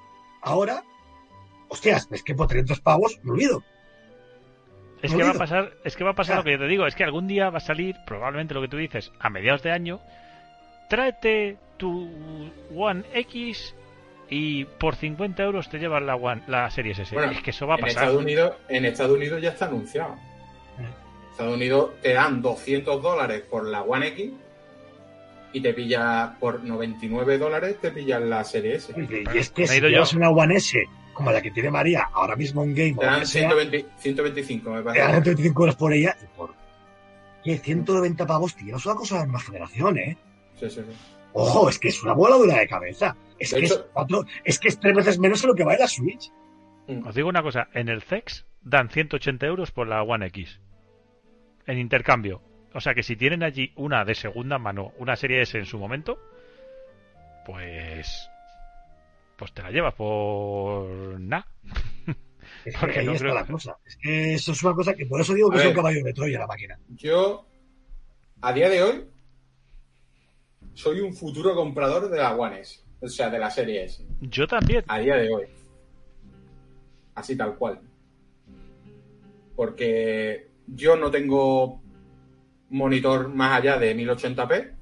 ahora, hostias, es que por 300 pavos me olvido. Es que va a pasar, es que va a pasar lo que yo te digo, es que algún día va a salir, probablemente lo que tú dices, a mediados de año, tráete tu One X y por 50 euros te llevas la One, la Series S. Bueno, es que eso va a en pasar. Estados Unidos, en Estados Unidos ya está anunciado. En Estados Unidos te dan 200 dólares por la One X y te pilla por 99 dólares te pillas la serie S. Y es que si yo. una One S, como la que tiene María, ahora mismo en Game, Te dan que sea, 120 125, me te parece. dan 125 euros por ella y por... Y 190 pavos, tío, es una cosa de la nueva generación, ¿eh? Sí, sí, sí. Ojo, es que es una voladura de cabeza. Es De que, hecho- es, cuatro- es que es tres veces menos de lo que vale la Switch. Os digo una cosa, en el CEX dan 180 euros por la One X. En intercambio. O sea que si tienen allí una de segunda mano, una serie S en su momento, pues... Pues te la llevas por... nada. Es que Porque ahí no está creo- la cosa. Es que eso es una cosa que por eso digo que A es un ver. caballo de Troya la máquina. Yo, a día de hoy, soy un futuro comprador de la One S. O sea, de la serie S. Yo también. A día de hoy. Así tal cual. Porque yo no tengo monitor más allá de 1080p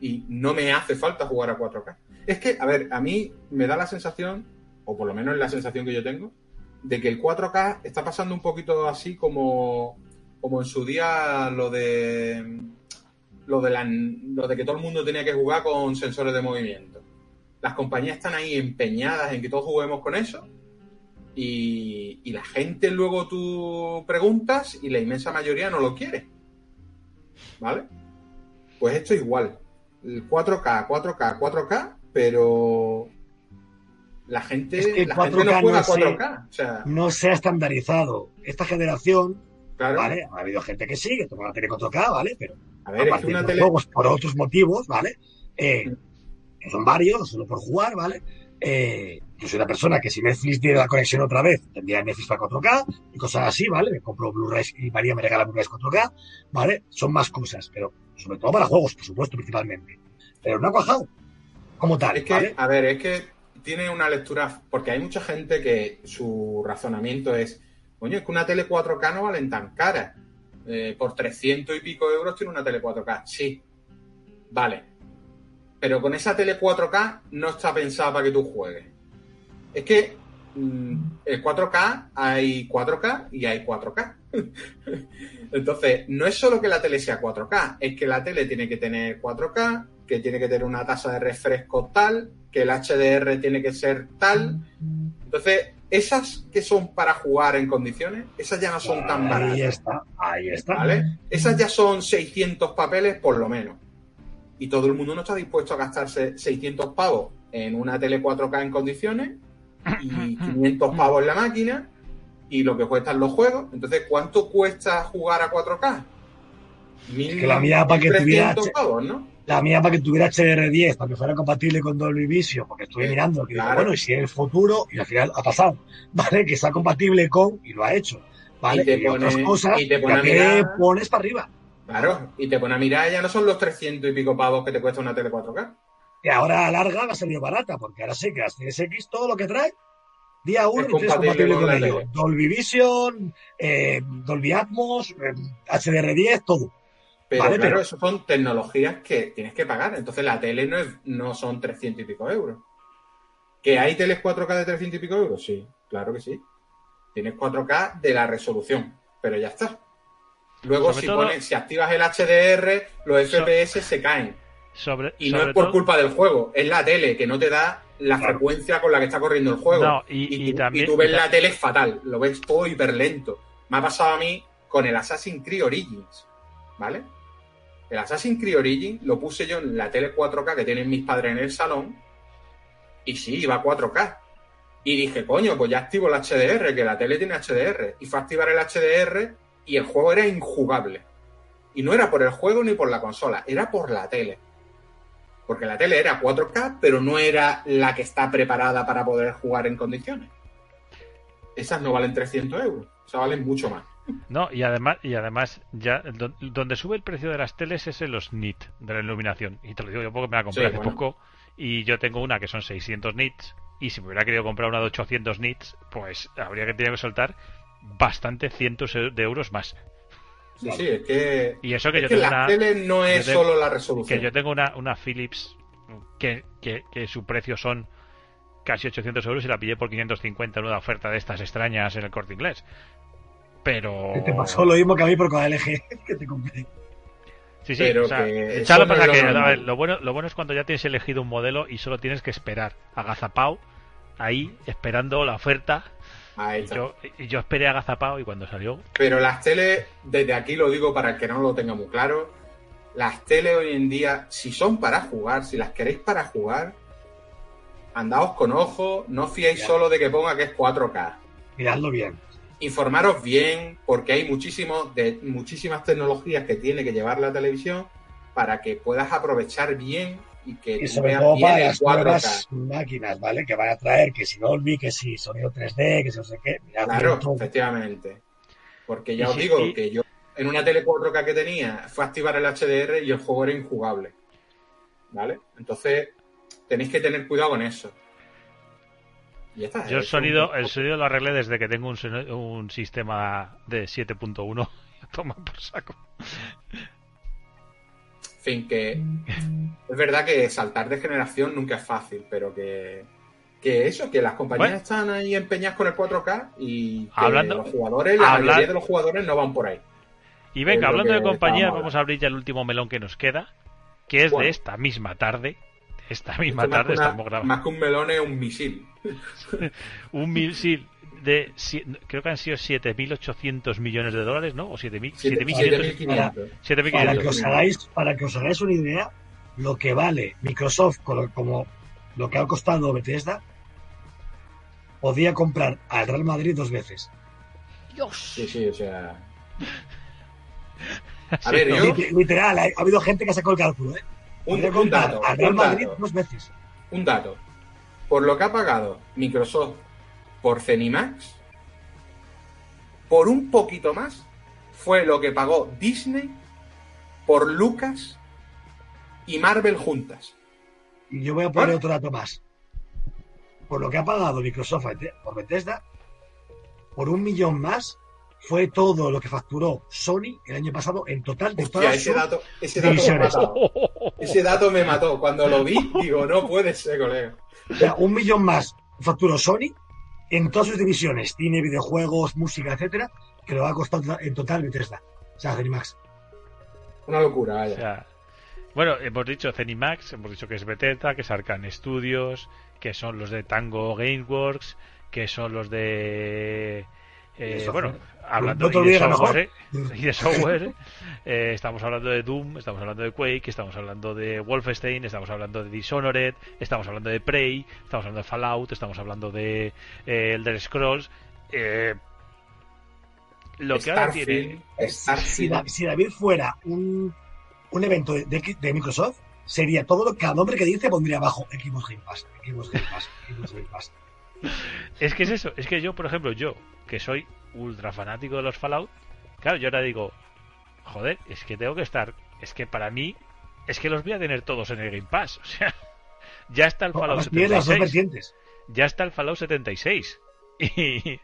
y no me hace falta jugar a 4K. Es que, a ver, a mí me da la sensación, o por lo menos la sensación que yo tengo, de que el 4K está pasando un poquito así como, como en su día lo de lo de, la- lo de que todo el mundo tenía que jugar con sensores de movimiento. Las compañías están ahí empeñadas en que todos juguemos con eso y, y la gente luego tú preguntas y la inmensa mayoría no lo quiere. ¿Vale? Pues esto igual. El 4K, 4K, 4K, pero la gente, Es que la gente 4K no juega no sé. 4K. O sea, No se ha estandarizado. Esta generación, claro. ¿vale? Ha habido gente que sí, que toma la tele 4K, ¿vale? Pero A a ver, es que partir una de tele. juegos por otros motivos, ¿vale? Eh, que son varios, solo por jugar, ¿vale? Eh, yo soy una persona que si Netflix diera la conexión otra vez, tendría Netflix para 4K y cosas así, ¿vale? Me compro Blu-rays y María me regala Blu-rays 4K, ¿vale? Son más cosas, pero sobre todo para juegos, por supuesto, principalmente. Pero no ha cuajado como tal, Es que, ¿vale? a ver, es que tiene una lectura, porque hay mucha gente que su razonamiento es, coño, es que una tele 4K no valen tan cara. Eh, por 300 y pico euros tiene una tele 4K. Sí, vale. Pero con esa tele 4K no está pensada para que tú juegues. Es que mm, el 4K hay 4K y hay 4K. Entonces, no es solo que la tele sea 4K, es que la tele tiene que tener 4K, que tiene que tener una tasa de refresco tal, que el HDR tiene que ser tal. Entonces, esas que son para jugar en condiciones, esas ya no son tan Ahí baratas. está, ahí está. ¿Vale? Esas ya son 600 papeles por lo menos. Y todo el mundo no está dispuesto a gastarse 600 pavos en una tele 4K en condiciones y 500 pavos en la máquina y lo que cuestan los juegos. Entonces, ¿cuánto cuesta jugar a 4K? Mil- que la mía para que 1300 tuviera- pavos, ¿no? La mía para que tuviera HDR10, para que fuera compatible con Dolby Vision, porque estuve mirando, que digo, bueno, y si en el futuro, y al final ha pasado, ¿vale? Que sea compatible con, y lo ha hecho, ¿vale? Y te Y, otras cosas, y te pone ya a que mirar- pones para arriba. Claro, y te pone a mirar, ya no son los 300 y pico pavos que te cuesta una tele 4K. Y ahora a larga va a salir barata, porque ahora sí que las Series X, todo lo que trae, día uno, Es y tienes compatible compatible con con ello. Dolby Vision, eh, Dolby Atmos, eh, HDR10, todo. Pero Vale, claro, pero- eso son tecnologías que tienes que pagar. Entonces la tele no, es, no son 300 y pico euros. ¿Que hay teles 4K de 300 y pico euros? Sí, claro que sí. Tienes 4K de la resolución, pero ya está. Luego, si, pones, si activas el HDR, los So- FPS se caen. Sobre, Y no es por todo- culpa del juego, es la tele que no te da la Claro. frecuencia con la que está corriendo el juego. No, y- y tú, también- tú ves y la tele fatal, lo ves todo hiper lento. Me ha pasado a mí con el Assassin's Creed Origins, ¿vale? El Assassin's Creed Origins lo puse yo en la tele 4K que tienen mis padres en el salón y sí, iba a 4K. Y dije, coño, pues ya activo el HDR, que la tele tiene HDR. Y fue a activar el HDR y el juego era injugable. Y no era por el juego ni por la consola, era por la tele. Porque la tele era 4K, pero no era la que está preparada para poder jugar en condiciones. Esas no valen 300 euros, o sea, valen mucho más. No, y además, y además ya do- donde sube el precio de las teles es en los nit de la iluminación. Y te lo digo yo porque me la compré Sí, hace bueno. poco y yo tengo una que son 600 nits y si me hubiera querido comprar una de 800 nits, pues habría que tener que soltar bastante cientos e- de euros más. Sí, sí, es que, Y eso que es yo que tengo la una tele no es tengo- solo la resolución. que yo tengo una, una Philips que, que, que su precio son casi 800 euros y la pillé por 550 en una oferta de estas extrañas en el corte inglés. Pero. Que te pasó lo mismo que a mí por con la LG que te compré. Sí, sí, Pero o sea, que ¿sabes lo pasa? Que, a normal. ver, lo, bueno, lo bueno es cuando ya tienes elegido un modelo y solo tienes que esperar agazapao ahí esperando la oferta. Ahí Y está. yo, y yo esperé agazapao y cuando salió. Pero las teles, desde aquí lo digo para el que no lo tenga muy claro, las teles hoy en día, si son para jugar, si las queréis para jugar, andaos con ojo, no os fiéis solo de que ponga que es 4K. Miradlo bien. Informaros bien, porque hay muchísimos, de, muchísimas tecnologías que tiene que llevar la televisión para que puedas aprovechar bien y que Y sobre todo bien para las 4K. nuevas máquinas, ¿vale? Que van a traer, que si Dolby, que si sonido 3D, que si no sé qué. Mirad Claro, efectivamente. Porque ya Y os digo que yo en una tele 4K que tenía fue activar el HDR y el juego era injugable. ¿Vale? Entonces tenéis que tener cuidado con eso. Y ya está. Yo el sonido, un- el sonido lo arreglé desde que tengo un, sistema de 7.1. Toma por saco. En fin, que es verdad que saltar de generación nunca es fácil, pero que, que eso, que las compañías Bueno. están ahí empeñadas con el 4K y que Hablando- los jugadores, la mayoría de los jugadores no van por ahí. Y venga, hablando de compañías, vamos a abrir ya el último melón que nos queda, que es Bueno. de esta misma tarde. Esta misma Esto tarde una- estamos grabando. más que un melón es un misil. Un misil de. Creo que han sido 7.800 millones de dólares, ¿no? O 7.000. 7.500. 7.500. 7.500. Para que, os hagáis, para que os hagáis una idea, lo que vale Microsoft como lo que ha costado Bethesda, podía comprar al Real Madrid dos veces. Sí, sí, o sea. A Sí, ver, no. yo, Lit- Literal, ha, ha habido gente que ha sacado el cálculo, ¿eh? Un, dato, al Real un Madrid dato, dos veces. un dato. Por lo que ha pagado Microsoft por Cenimax, por un poquito más, fue lo que pagó Disney por Lucas y Marvel juntas. Y yo voy a poner ¿Vale? otro dato más. Por lo que ha pagado Microsoft por Bethesda, por un millón más, fue todo lo que facturó Sony el año pasado en total de todas ese sus- dato, ese dato me divisiones. mató. Ese dato me mató. Cuando lo vi, digo, no puede ser, colega. O sea, un millón más facturó Sony en todas sus divisiones, cine, videojuegos, música, etcétera, que lo va a costar en total Bethesda. O sea, Zenimax. Una locura, vaya. O sea, bueno, hemos dicho Zenimax, hemos dicho que es Bethesda, que es Arcan Studios, que son los de Tango Gameworks, que son los de... Eh, software. bueno, hablando No de software, mejor. ¿eh? y de software, eh, estamos hablando de Doom, estamos hablando de Quake, estamos hablando de Wolfenstein, estamos hablando de Dishonored, estamos hablando de Prey, estamos hablando de Fallout, estamos hablando de eh, Elder Scrolls. eh, lo que ahora tiene... Si, Starfield. Da- si David fuera un, un evento de, de- de Microsoft, sería todo lo cada nombre que dice pondría abajo Xbox Game Pass, Xbox Game Pass, Xbox Game Pass. Es que es eso, es que yo, por ejemplo, yo, que soy ultra fanático de los Fallout, claro, yo ahora digo, joder, es que tengo que estar, es que para mí, es que los voy a tener todos en el Game Pass, o sea, ya está el Fallout Además, tiene las dos 76, vertientes. ya está el Fallout 76, y,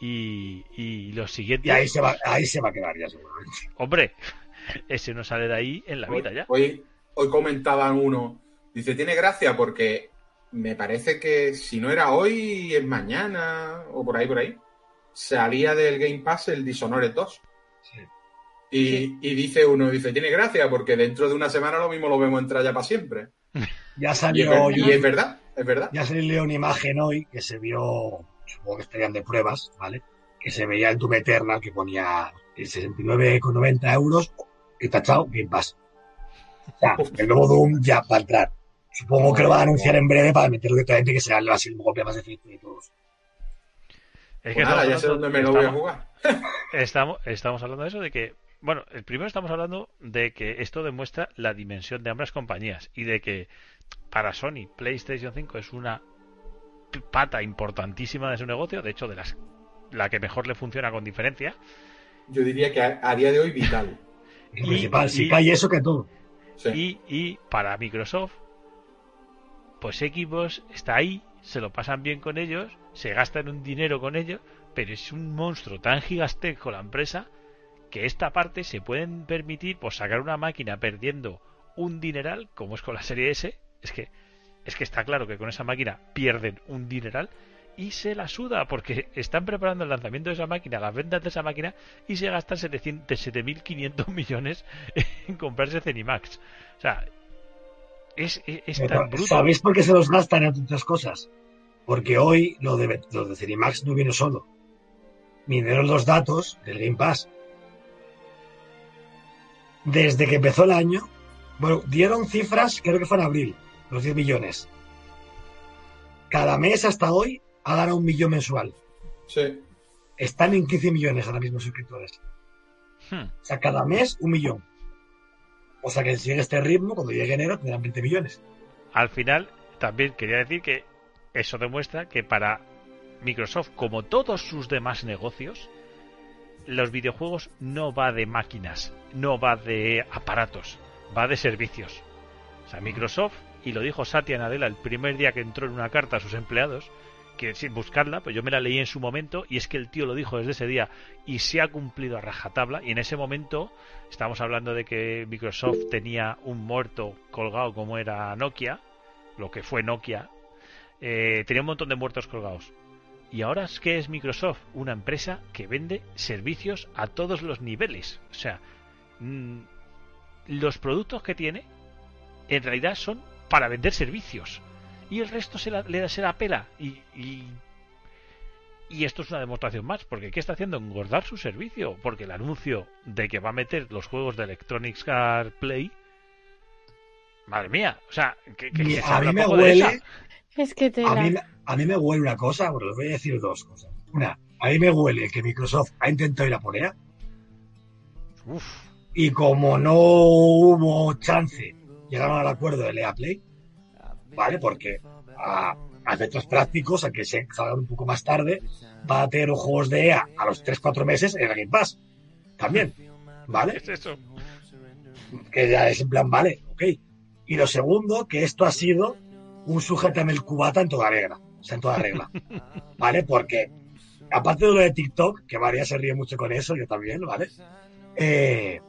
y, y los Y siguientes, ahí se va, ahí se va a quedar ya seguramente. hombre, ese no sale de ahí en la vida ya. Hoy, hoy comentaban uno, dice, tiene gracia porque me parece que si no era hoy, es mañana, o por ahí, por ahí, salía del Game Pass el Dishonored 2. Sí. Y, y dice uno, dice, tiene gracia porque dentro de una semana lo mismo lo vemos entrar ya para siempre. Ya Y es, salió, y es verdad, es verdad. ya salió una imagen hoy que se vio, supongo que estarían de pruebas, ¿vale? Que se veía el Doom Eternal que ponía el 69,90 euros y tachado Game Pass. O sea, el nuevo Doom ya va a entrar. Supongo que lo van a anunciar en breve para meterlo directamente que sea así el golpe más efectivo de todos. Es que Pues nada, ya sé dónde me lo voy a jugar. Estamos, estamos hablando de eso, de que, bueno, el primero estamos hablando de que esto demuestra la dimensión de ambas compañías y de que para Sony PlayStation 5 es una pata importantísima de su negocio, de hecho de las la que mejor le funciona con diferencia. Yo diría que a, a día de hoy vital. Y- principal, si y- cae eso que todo. Sí. Y, y para Microsoft, pues Xbox está ahí, se lo pasan bien con ellos, se gastan un dinero con ellos, pero es un monstruo tan gigantesco la empresa que esta parte se pueden permitir pues sacar una máquina perdiendo un dineral, como es con la serie S, es que es que está claro que con esa máquina pierden un dineral y se la suda porque están preparando el lanzamiento de esa máquina, las ventas de esa máquina y se gastan 700 7.500 millones en comprarse Cenimax. O sea, es, es, es Pero, tan bruto. ¿Sabéis por qué se los gastan en otras cosas? Porque hoy lo de, lo de Cenimax no viene solo. Vinieron los datos del Game Pass. Desde que empezó el año, bueno, dieron cifras, creo que fue en abril, los 10 millones. Cada mes hasta hoy ha ganado un millón mensual. Sí. Están en 15 millones ahora mismo suscriptores. Hmm. O sea, cada mes un millón. O sea que si este ritmo, cuando llegue enero tendrán 20 millones. Al final, también quería decir que eso demuestra que para Microsoft, como todos sus demás negocios, los videojuegos no va de máquinas, no va de aparatos, va de servicios. O sea, Microsoft, y lo dijo Satya Nadella el primer día que entró en una carta a sus empleados, que sin buscarla, pues yo me la leí en su momento, y es que el tío lo dijo desde ese día y se ha cumplido a rajatabla, y en ese momento estamos hablando de que Microsoft tenía un muerto colgado como era Nokia, lo que fue Nokia, eh, tenía un montón de muertos colgados. Y ahora es que es Microsoft, una empresa que vende servicios a todos los niveles. O sea, mm, los productos que tiene en realidad son para vender servicios. Y el resto se la, le da se la pela. Y, y, y esto es una demostración más. Porque ¿qué está haciendo? Engordar su servicio. Porque el anuncio de que va a meter los juegos de Electronic Arts Play. Madre mía. O sea, que, que- se a mí me huele, Es que te a la... mí, me- a mí me huele una cosa, bueno, les voy a decir dos cosas. Una, a mí me huele que Microsoft ha intentado ir a por ella Uf. y como no hubo chance, llegaron al acuerdo de EA Play, ¿vale? Porque a, a efectos prácticos, a que se salgan un poco más tarde, va a tener juegos de EA a los 3-4 meses en el Game Pass. También, ¿vale? Es eso. que ya es en plan, vale, ok. Y lo segundo, que esto ha sido un sujétame el cubata en toda regla, o sea, en toda regla, ¿vale? Porque, aparte de lo de TikTok, que María se ríe mucho con eso, yo también, ¿vale? Eh,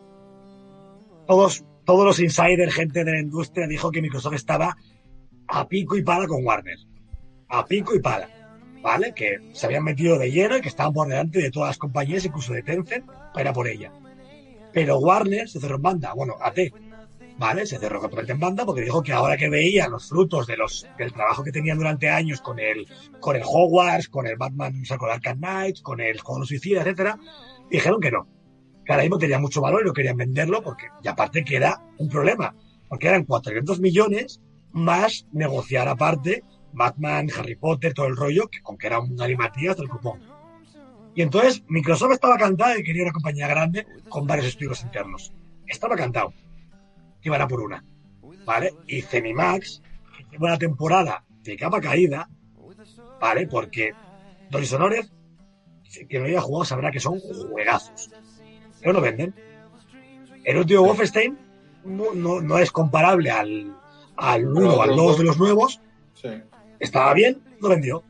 todos, todos los insiders, gente de la industria, dijo que Microsoft estaba a pico y pala con Warner. A pico y pala. ¿vale? Que se habían metido de lleno y que estaban por delante de todas las compañías, incluso de Tencent, para por ella. Pero Warner se cerró en banda, bueno, AT, ¿vale? Se cerró completamente en banda porque dijo que ahora que veía los frutos de los, del trabajo que tenían durante años con el, con el Hogwarts, con el Batman, o sea, con Arkham Knight, con el Juego de los Suicidas, etcétera, dijeron que no. Que ahora mismo tenía mucho valor y no querían venderlo porque, y aparte que era un problema, porque eran 400 millones más negociar aparte Batman, Harry Potter, todo el rollo, que con que era un galimatías del cupón. Y entonces Microsoft estaba cantado y quería una compañía grande con varios estudios internos. Estaba cantado. Que iban a por una. ¿Vale? Y Cenimax, que lleva una temporada de capa caída, ¿vale? Porque Don Dishonored, que no haya jugado sabrá que son juegazos. Pero no venden. El último Wolfenstein no, no, no es comparable al, al 1 o al 2 de los nuevos, Sí. estaba bien, no vendió.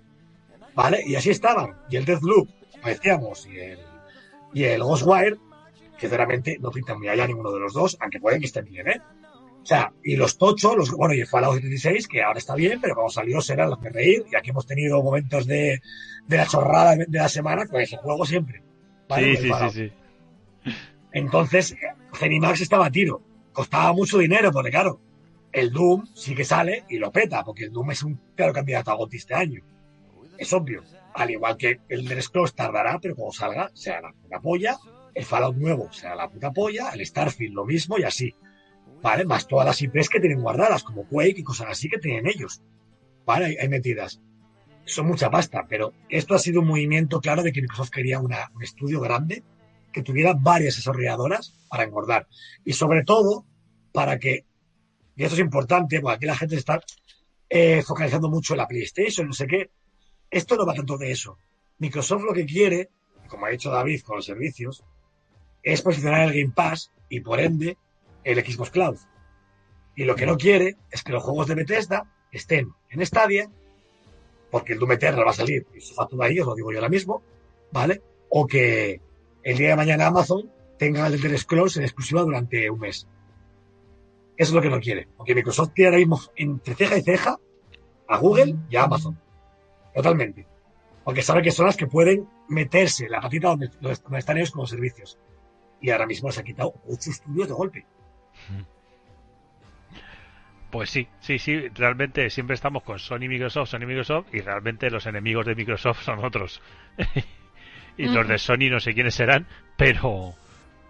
¿Vale? Y así estaban. Y el Deathloop, decíamos, y el, y el Ghostwire, que sinceramente no pintan muy allá ninguno de los dos, aunque pueden que estén bien, ¿eh? O sea, y los tochos, los, bueno, y el Fallout 76, que ahora está bien, pero cuando salió serán los de reír, y aquí hemos tenido momentos de, de la chorrada de la semana con ese juego siempre. ¿vale? Sí, sí, sí, sí. Entonces, Zenimax estaba a tiro. Costaba mucho dinero, porque claro, el Doom sí que sale y lo peta, porque el Doom es un claro candidato a GOTY este año. Es obvio. Al igual que el de Scrolls tardará, pero cuando salga, sea la puta polla. El Fallout nuevo sea la puta polla. El Starfield lo mismo y así. ¿Vale? Más todas las IPs que tienen guardadas, como Quake y cosas así que tienen ellos. ¿Vale? Hay, metidas. Son mucha pasta, pero esto ha sido un movimiento claro de que Microsoft quería un estudio grande que tuviera varias desarrolladoras para engordar. Y sobre todo, para que, y esto es importante, porque aquí la gente está eh, focalizando mucho en la PlayStation, no sé qué. Esto no va tanto de eso. Microsoft lo que quiere, como ha dicho David con los servicios, es posicionar el Game Pass y por ende el Xbox Cloud. Y lo que no quiere es que los juegos de Bethesda estén en Stadia, porque el Doom Eternal va a salir, y eso todo ahí, os lo digo yo ahora mismo, ¿vale? O que el día de mañana Amazon tenga el Elder Scrolls en exclusiva durante un mes. Eso es lo que no quiere. Porque Microsoft tiene ahora mismo entre ceja y ceja a Google y a Amazon. Totalmente. Porque sabe que son las que pueden meterse la patita donde, donde están ellos con los servicios. Y ahora mismo se ha quitado ocho estudios de golpe. Pues sí, sí, sí, realmente siempre estamos con Sony Microsoft, Sony Microsoft y realmente los enemigos de Microsoft son otros. y los de Sony no sé quiénes serán, pero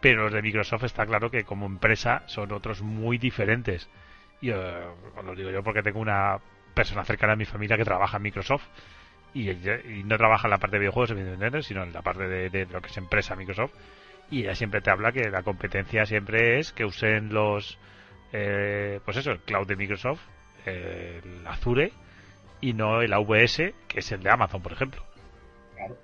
pero los de Microsoft está claro que como empresa son otros muy diferentes. Y os lo digo yo porque tengo una persona cercana a mi familia que trabaja en Microsoft y, no trabaja en la parte de videojuegos, evidentemente, sino en la parte de, de lo que es empresa Microsoft. Y ella siempre te habla que la competencia siempre es que usen los, eh, pues eso, el cloud de Microsoft, eh, el Azure y no el AWS, que es el de Amazon, por ejemplo. Claro.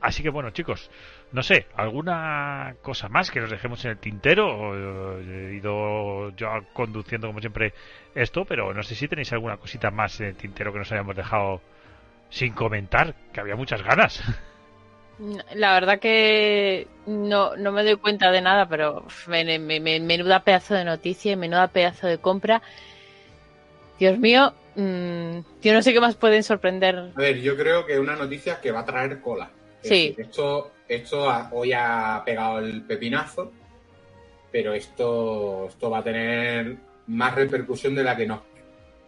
Así que bueno, chicos, no sé, ¿alguna cosa más que nos dejemos en el tintero? Eh, He ido yo conduciendo como siempre esto, pero no sé si tenéis alguna cosita más en el tintero que nos hayamos dejado sin comentar, que había muchas ganas. La verdad que no, no me doy cuenta de nada, pero me- me- me- menuda pedazo de noticia y menuda pedazo de compra. Dios mío, mm, yo no sé qué más pueden sorprender. A ver, yo creo que es una noticia que va a traer cola. Es Sí. decir, Esto, esto ha- hoy ha pegado el pepinazo, pero esto, esto va a tener más repercusión de la que nos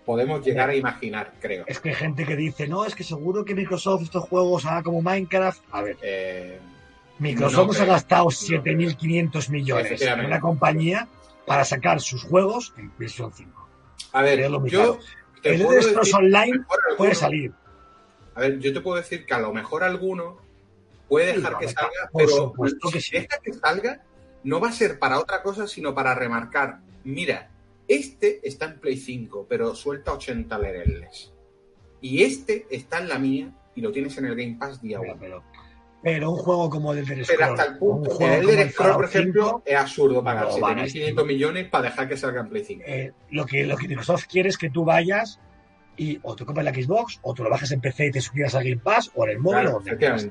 podemos llegar a imaginar, creo. Es que hay gente que dice, no, es que seguro que Microsoft estos juegos haga como Minecraft. A ver, Eh, Microsoft No se ha gastado No 7.500 millones en una compañía para sacar sus juegos en PlayStation 5. a ver, yo te El puedo decir, Online alguno- puede salir. A ver, yo te puedo decir que a lo mejor alguno puede Sí, dejar que salga, por pero supuesto que si sí. deja que salga, no va a ser para otra cosa, sino para remarcar, mira, este está en Play 5, pero suelta 80 lereles. Y este está en la mía y lo tienes en el Game Pass día Pero, 1. pero, pero un juego como el Elder Pero hasta el un punto, juego el Elder Scrolls, por ejemplo, 5, es absurdo pagar no van a 7.500 millones para dejar que salga en Play 5. eh, lo, que, lo que Microsoft quiere es que tú vayas y o te compres la Xbox, o te lo bajes en PC y te suscribas al Game Pass, o en el móvil, Claro, o donde quieras.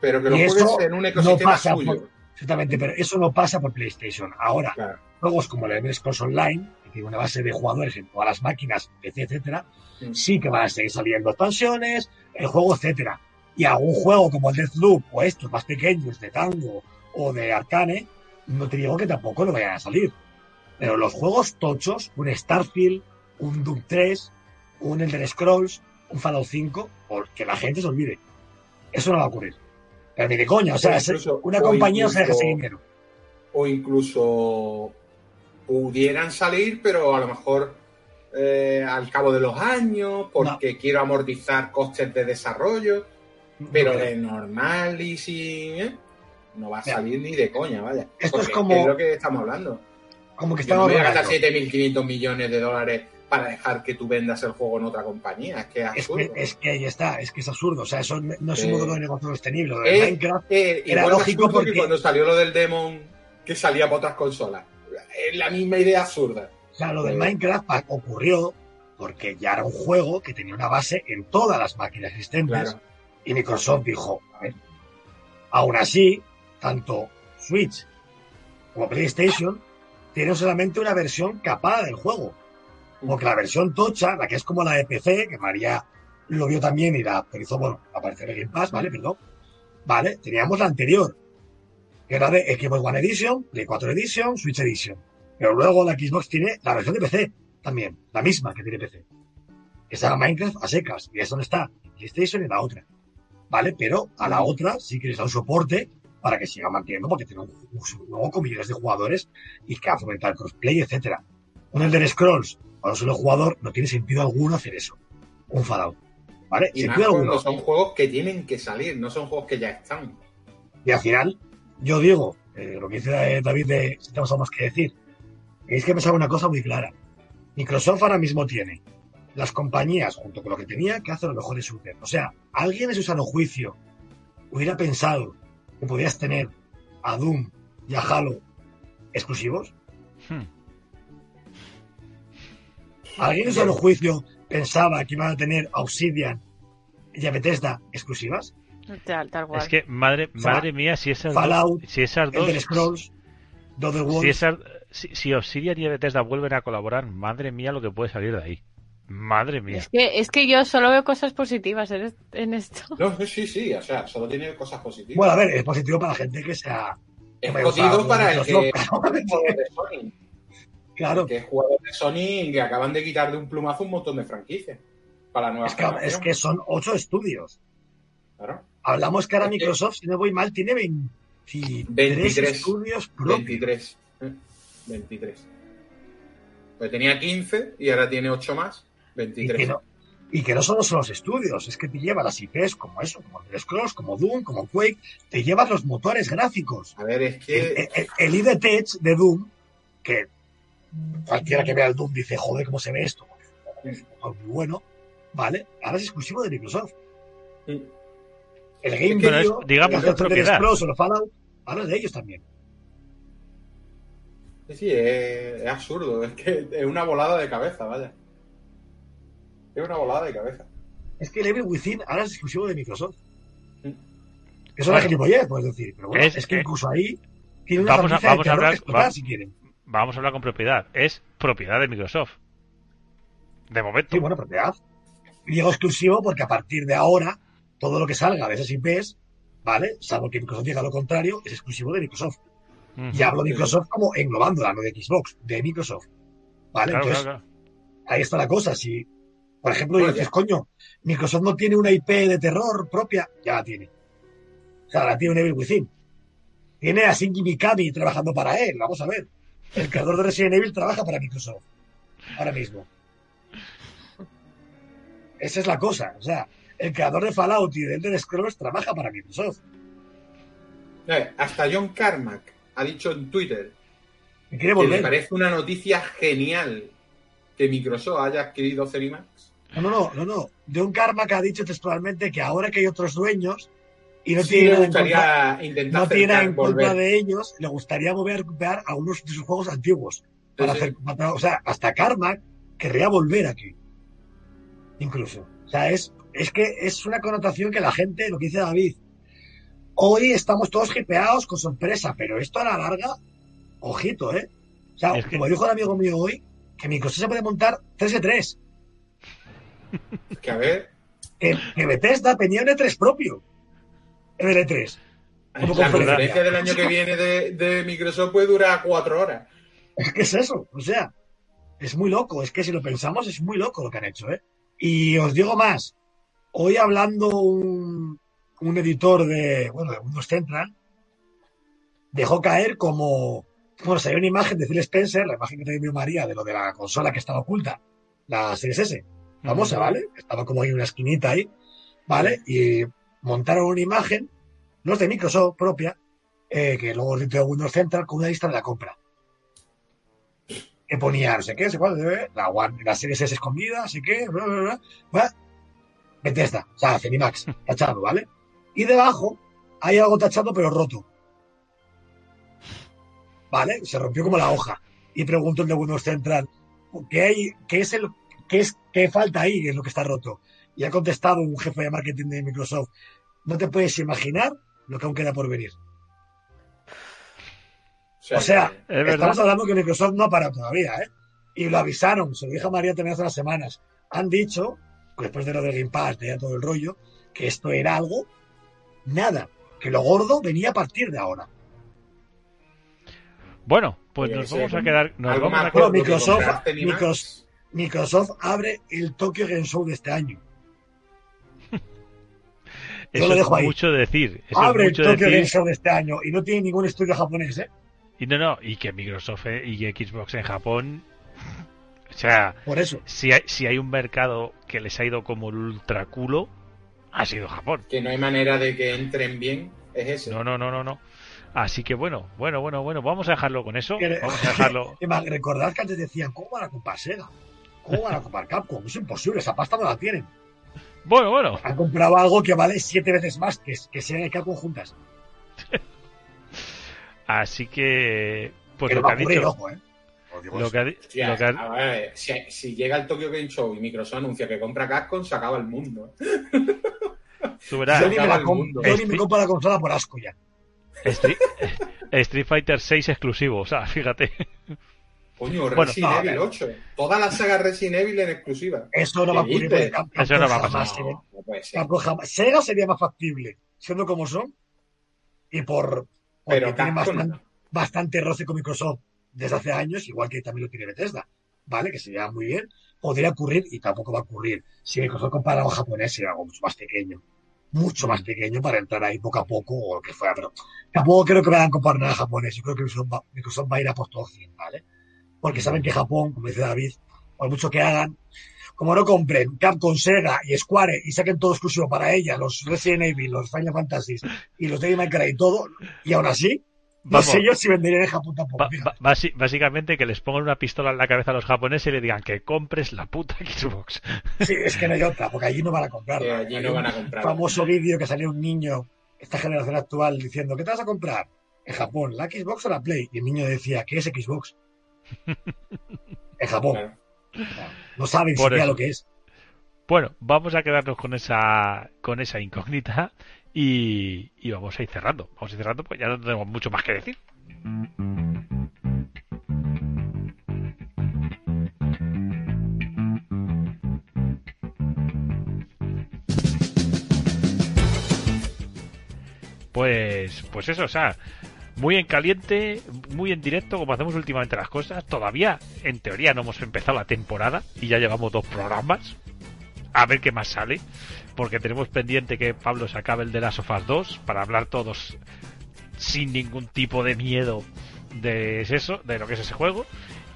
Pero que lo juegues en un no ecosistema pasa suyo. por- Exactamente, pero eso no pasa por PlayStation. Ahora, Claro. juegos como el Elder Scrolls Online, que tiene una base de jugadores en todas las máquinas, PC, etcétera, Mm. sí que van a seguir saliendo expansiones, el juego, etcétera. Y algún juego como el Deathloop o estos más pequeños de Tango o de Arcane, no te digo que tampoco no vayan a salir. Pero los juegos tochos, un Starfield, un Doom 3, un Elder Scrolls, un Fallout 5, porque la gente se olvide. Eso no va a ocurrir. Pero ni de coña, o sea, O incluso- una compañía no se deja incluso- ese dinero. o incluso pudieran salir, pero a lo mejor eh, al cabo de los años, porque quiero amortizar costes de desarrollo, pero de normal y sin... ¿eh? No va a Mira. salir ni de coña, vaya. Esto es como- Es lo que estamos hablando. Como que Yo no estamos voy a gastar hablando. 7.500 millones de dólares para dejar que tú vendas el juego en otra compañía. Es que es Es que, es que ahí está, es que es absurdo. O sea, eso no es un modelo de negocio sostenible. Eh, Minecraft, eh, era lógico porque- cuando salió lo del Demon que salía para otras consolas. Es la misma idea absurda. o sea, lo del eh, Minecraft ocurrió porque ya era un juego que tenía una base en todas las máquinas existentes. Claro. Y Microsoft dijo, a ver, aún así, tanto Switch como PlayStation tienen solamente una versión capada del juego. Porque la versión tocha, la que es como la de PC, que María lo vio también y la actualizó, bueno, apareció en el Game Pass, ¿vale? Perdón. Vale, teníamos la anterior, que era de Xbox One Edition, Play 4 Edition, Switch Edition. Pero luego la Xbox tiene la versión de PC también, la misma que tiene PC. Llama Minecraft a secas, y es donde está PlayStation y la otra. ¿Vale? Pero a la otra sí que les da un soporte para que siga manteniendo, porque tiene un, juego con millones de jugadores y que va a fomentar el crossplay, etcétera. Un Elder Scrolls, para un solo jugador, no tiene sentido alguno hacer eso. Un Fallout. ¿Vale? Y más Sentido cuando alguno. son juegos que tienen que salir, no son juegos que ya están. Y al final, yo digo, eh, lo que dice eh, David de si tenemos algo más que decir, es que pensaba una cosa muy clara. Microsoft ahora mismo tiene las compañías, junto con lo que tenía, que hacer los mejores shooters. O sea, alguien en su sano juicio hubiera pensado que podías tener a Doom y a Halo exclusivos. Hmm. ¿Alguien en juicio pensaba que iban a tener a Obsidian y a Bethesda exclusivas? Tal, tal cual. Es que, madre, O sea, madre mía, si esas Fallout, dos, si esas dos, Elder Scrolls, si, esas, si, si Obsidian y Bethesda vuelven a colaborar, madre mía lo que puede salir de ahí. Madre mía. Es que, es que yo solo veo cosas positivas en, est- en esto. No, sí, sí, o sea, solo tiene cosas positivas. Bueno, a ver, es positivo para la gente que sea. es gusta para el que. Claro, Que es jugador de Sony y que acaban de quitar de un plumazo un montón de franquicias. Para la nueva es que, es que son ocho estudios. Claro. Hablamos que ahora Es que- Microsoft, si no voy mal, tiene 23, 23. estudios propios. 23. ¿eh? 23. Pues tenía 15 y ahora tiene 8 más. Y 23. que, no, y que no solo son los estudios, es que te lleva las IPs como eso, como el Scrolls, como Doom, como Quake, te llevas los motores gráficos. A ver, es que. el, el de Doom, que cualquiera que vea el Doom dice, joder, ¿cómo se ve esto? Es muy bueno, ¿vale? Ahora es exclusivo de Microsoft. El Game Pero es- Video, digamos el es propiedad. El Fallout, ahora es de ellos también. Sí, sí, es, es absurdo. Es que es una volada de cabeza, vaya. Es una volada de cabeza. Es que el Evil Within ahora es exclusivo de Microsoft. Son Bueno. las gilipollez, puedes decir. Pero bueno, Es- es, que incluso ahí tiene una vamos a- vamos a hablar- va- si quieren. Vamos a hablar con propiedad. Es propiedad de Microsoft. De momento. Sí, bueno, propiedad. Y digo exclusivo porque a partir de ahora, todo lo que salga de esas IPs, ¿vale? Salvo que Microsoft diga lo contrario, es exclusivo de Microsoft. Y hablo de Microsoft como englobándola, no de Xbox, de Microsoft. ¿Vale? Claro, Entonces, claro, claro. ahí está la cosa. Si, por ejemplo, Bueno, dices, coño, Microsoft no tiene una IP de terror propia, ya la tiene. O sea, la tiene un Evil Within. Tiene a Shinji Mikami trabajando para él, vamos a ver. El creador de Resident Evil trabaja para Microsoft. Ahora mismo. Esa es la cosa. O sea, el creador de Fallout y de Elder Scrolls trabaja para Microsoft. Eh, Hasta John Carmack ha dicho en Twitter quiere que le parece una noticia genial que Microsoft haya adquirido Cerimax. No, no, no, no, no. Karma que ha dicho textualmente que ahora que hay otros dueños y no Sí, tiene le en contra, gustaría intentar no tiene en contra de ellos, le gustaría volver a recuperar algunos de sus juegos antiguos. Para Sí, sí. hacer, para- o sea, hasta Karma querría volver aquí. Incluso. O sea, es, es que es una connotación que la gente, lo que dice David, hoy estamos todos hipeados con sorpresa, pero esto a la larga, ojito, ¿eh? O sea, Es que- como dijo el amigo mío hoy, que Microsoft se puede montar 3 de 3. Que a ver, Que, que Bethesda tenía un E3 propio. En el E3. Como la conferencia. del año que viene de, de Microsoft puede durar cuatro horas. ¿Qué es eso? O sea, es muy loco. Es que si lo pensamos, es muy loco lo que han hecho, ¿eh? Y os digo más. Hoy hablando un, un editor de, bueno, de Windows Central, dejó caer como, bueno, salió una imagen de Phil Spencer, la imagen que te envió María de lo de la consola que estaba oculta, la Series S, famosa. ¿vale? Estaba como ahí en una esquinita ahí, ¿vale? Y montaron una imagen, los de Microsoft propia, eh, que luego dentro de Windows Central, con una lista de la compra. Que ponía, no sé qué, no sé cuál, la, One- la Series S escondida, así que, bla, bla, bla, bla. Bethesda, o sea, Cenimax, tachado, ¿vale? Y debajo hay algo tachado pero roto. ¿Vale? Se rompió como la hoja. Y preguntó el de Windows Central, ¿qué, hay, qué es el, qué es, qué falta ahí en lo que está roto? Y ha contestado un jefe de marketing de Microsoft, no te puedes imaginar lo que aún queda por venir. O sea, Es verdad. estamos hablando que Microsoft no ha parado todavía, ¿eh? Y lo avisaron, se lo dije a María también hace unas semanas. Han dicho, después de lo del Game Pass, de ya todo el rollo, que esto era algo, nada, que lo gordo venía a partir de ahora. Bueno, pues nos vamos a quedar. Nos vamos a quedar Microsoft- comprarte ni más. Micros- Microsoft abre el Tokyo Game Show de este año. Eso lo es dejo ahí. mucho decir. Eso abre es el Tokyo Game decir. Show de este año y no tiene ningún estudio japonés, ¿eh? Y no, no, y que Microsoft eh, y Xbox en Japón. O sea, Por eso. si hay, si hay un mercado que les ha ido como el ultraculo, ha sido Japón. Que no hay manera de que entren bien, es ese. No, no, no, no, no. Así que bueno, bueno, bueno, bueno, vamos a dejarlo con eso. Vamos a dejarlo. Recordad que antes decían, ¿cómo van a comprar Sega? ¿Cómo van a comprar Capcom? Es imposible, esa pasta no la tienen. Bueno, bueno, Han comprado algo que vale siete veces más que, que Sega y Capcom juntas. así que. Pues no lo va que ha ocurrir, dicho. ojo, ¿eh? Lo que ha, di- Hostia, lo que ha- a ver, si, si llega el Tokyo Game Show y Microsoft anuncia que compra Capcom, se acaba el mundo. tú verás, Yo ni me, la mundo. yo ni me compro la consola por asco ya. Street, Street Fighter 6 exclusivo, o sea, fíjate. Coño, Bueno, Resident no, Evil pero- 8. Toda la saga Resident Evil en exclusiva. Eso no va a ¿Qué ocurrir Eso no va a pasar. jamás tiene- No, no puede ser. Sega sería más factible, siendo como son, y por porque Pero tiene bastante, no. bastante roce con Microsoft desde hace años, igual que también lo tiene Bethesda, ¿vale? Que sería muy bien. Podría ocurrir y tampoco va a ocurrir. Si Microsoft compara algo japonés, sería algo mucho más pequeño. Mucho más pequeño para entrar ahí poco a poco o lo que fuera, pero tampoco creo que vayan a comprar nada japonés. Yo creo que Microsoft va, Microsoft va a ir a por todo occidental, ¿vale? Porque saben que Japón, como dice David, por mucho que hagan, como no compren Capcom, Sega y Square y saquen todo exclusivo para ella, los Resident Evil, los Final Fantasy y los Devil May Cry y todo, y aún así, no Vamos. sé yo si venderían en Japón tampoco. Básicamente que les pongan una pistola en la cabeza a los japoneses y le digan que compres la puta Xbox. Sí, es que no hay otra, porque allí no van a comprar. Que allí no van a comprar. famoso vídeo que salió un niño, esta generación actual, diciendo, ¿qué te vas a comprar? En Japón, ¿la Xbox o la Play? Y el niño decía, ¿qué es Xbox? En Japón. Claro. No saben Por siquiera eso. lo que es. Bueno, vamos a quedarnos con esa con esa incógnita y, y vamos a ir cerrando. Vamos a ir cerrando porque ya no tenemos mucho más que decir. Pues, pues eso, o sea, muy en caliente, muy en directo, como hacemos últimamente las cosas. Todavía, en teoría, no hemos empezado la temporada y ya llevamos dos programas. A ver qué más sale, porque tenemos pendiente que Pablo se acabe el de las Sofas 2 para hablar todos sin ningún tipo de miedo de eso, de lo que es ese juego.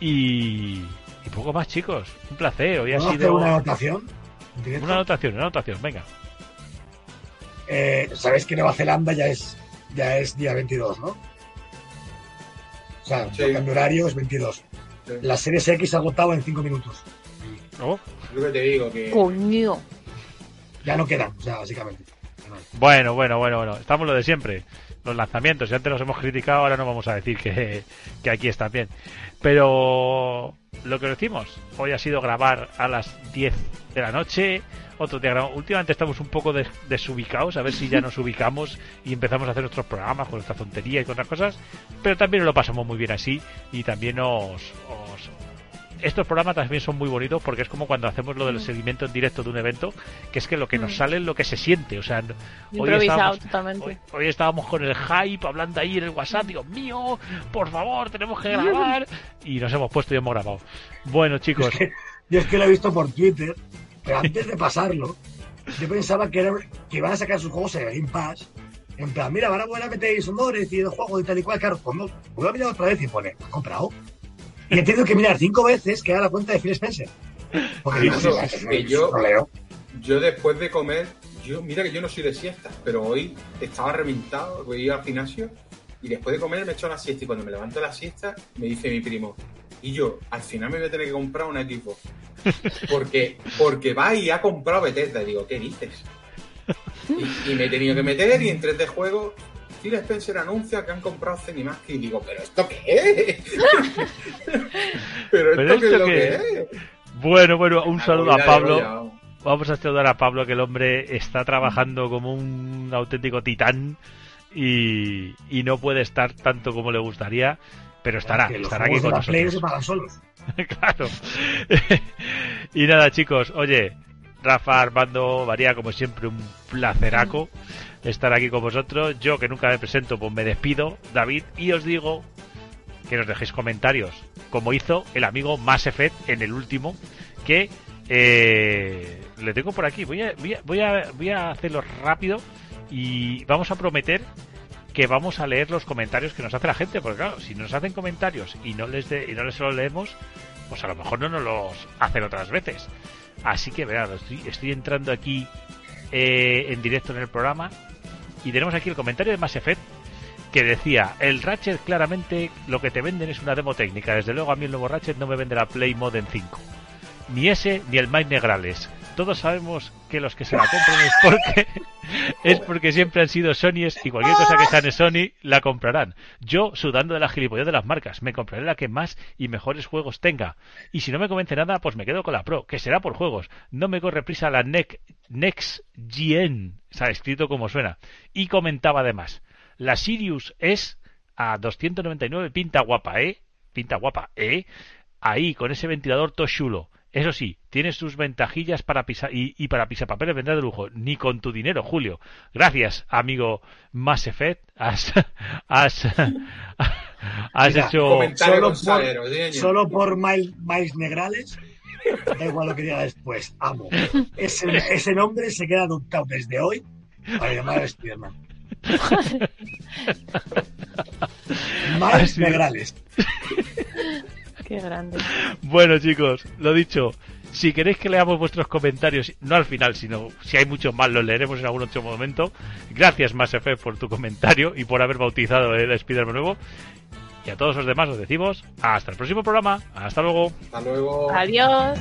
Y, y poco más, chicos. Un placer. Hoy ha ¿Vamos a hacer sido una anotación? una anotación, una anotación. Venga. Eh, Sabéis que Nueva Zelanda ya es, ya es día 22, ¿no? O sea, Sí. el cambio horario es 22. Sí. La Series X se ha agotado en 5 minutos. Oh, Es lo que te digo, que Coño. Ya no quedan, o sea, básicamente. No. Bueno, bueno, bueno, bueno. Estamos lo de siempre. Los lanzamientos. Si antes los hemos criticado, ahora no vamos a decir que, que aquí están bien. Pero lo que decimos, hoy ha sido grabar a las 10 de la noche. Otro día grabamos. Últimamente estamos un poco des- desubicados, a ver si ya nos ubicamos y empezamos a hacer nuestros programas con nuestra tontería y con otras cosas. Pero también lo pasamos muy bien así y también os, os, estos programas también son muy bonitos porque es como cuando hacemos lo del seguimiento en directo de un evento, que es que lo que nos Mm. sale es lo que se siente. O sea, hoy Improvisado estábamos, totalmente. hoy, hoy estábamos con el hype hablando ahí en el WhatsApp. Dios mío, por favor, tenemos que grabar. Y nos hemos puesto y hemos grabado. Bueno, chicos, Es que- yo es que lo he visto por Twitter, pero antes de pasarlo, yo pensaba que, era, que iban a sacar sus juegos en el Game Pass. En plan, mira, ahora voy a meter sonores y el juego y tal y cual. Claro, cuando voy a mirar otra vez y pone, ¿has comprado? Y he tenido que mirar cinco veces que era la cuenta de Phil Spencer. Porque Sí, digo, sí, no, sí, no, que no, yo- no leo. Yo después de comer, yo mira que yo no soy de siesta, pero hoy estaba reventado, voy a ir al gimnasio y después de comer me he hecho la siesta y cuando me levanto de la siesta me dice mi primo, y yo al final me voy a tener que comprar un equipo. Porque, porque va y ha comprado Bethesda. Y digo, ¿qué dices? Y, y me he tenido que meter y en 3D juego Phil Spencer anuncia que han comprado Zenimax y digo, ¿pero esto qué es? ¿Pero esto ¿Pero qué es esto lo qué que es? es? bueno, bueno, un saludo a Pablo. Vamos a saludar a Pablo, que el hombre está trabajando como un auténtico titán y, y no puede estar tanto como le gustaría, pero estará, estará aquí con nosotros. solos. claro. y nada, chicos, oye, Rafa, Armando, María, como siempre, un placeraco estar aquí con vosotros. Yo, que nunca me presento, pues me despido, David, y os digo que nos dejéis comentarios, como hizo el amigo Mass Effect en el último, que eh, le tengo por aquí. Voy a, voy, a, voy, a, voy a hacerlo rápido y vamos a prometer que vamos a leer los comentarios que nos hace la gente, porque claro, si nos hacen comentarios y no les de- y no les los leemos, pues a lo mejor no nos los hacen otras veces. Así que verá, estoy, estoy entrando aquí eh, en directo en el programa y tenemos aquí el comentario de Mass Effect que decía, el Ratchet claramente lo que te venden es una demo técnica, desde luego a mí el nuevo Ratchet no me vende la Play Modem 5. Ni ese ni el Mike Negrales. Todos sabemos que los que se la compran es porque es porque siempre han sido Sony's y cualquier cosa que sane Sony la comprarán. Yo, sudando de la gilipollez de las marcas, me compraré la que más y mejores juegos tenga. Y si no me convence nada, pues me quedo con la Pro, que será por juegos. No me corre prisa la NEC, Next Gen, o sea, escrito como suena. Y comentaba además, la Sirius es a 299, pinta guapa, ¿eh? Pinta guapa, ¿eh? Ahí, con ese ventilador todo chulo. Eso sí, tiene sus ventajillas para pisar y, y para pisapapeles vendrá de lujo. Ni con tu dinero, Julio. Gracias, amigo Mass Effect. Has, has, has Mira, hecho... Solo por- salero, sí, señor. Solo por Miles, Miles Negrales, da igual lo que diga después, amo. Ese, ese nombre se queda adoptado desde hoy para llamar a Spiderman. Miles. Negrales. Qué grande. Bueno, chicos, lo dicho. Si queréis que leamos vuestros comentarios, no al final, sino si hay muchos más, los leeremos en algún otro momento. Gracias, Mass Effect, por tu comentario y por haber bautizado el Spider-Man nuevo. Y a todos los demás os decimos hasta el próximo programa. Hasta luego. Hasta luego. Adiós.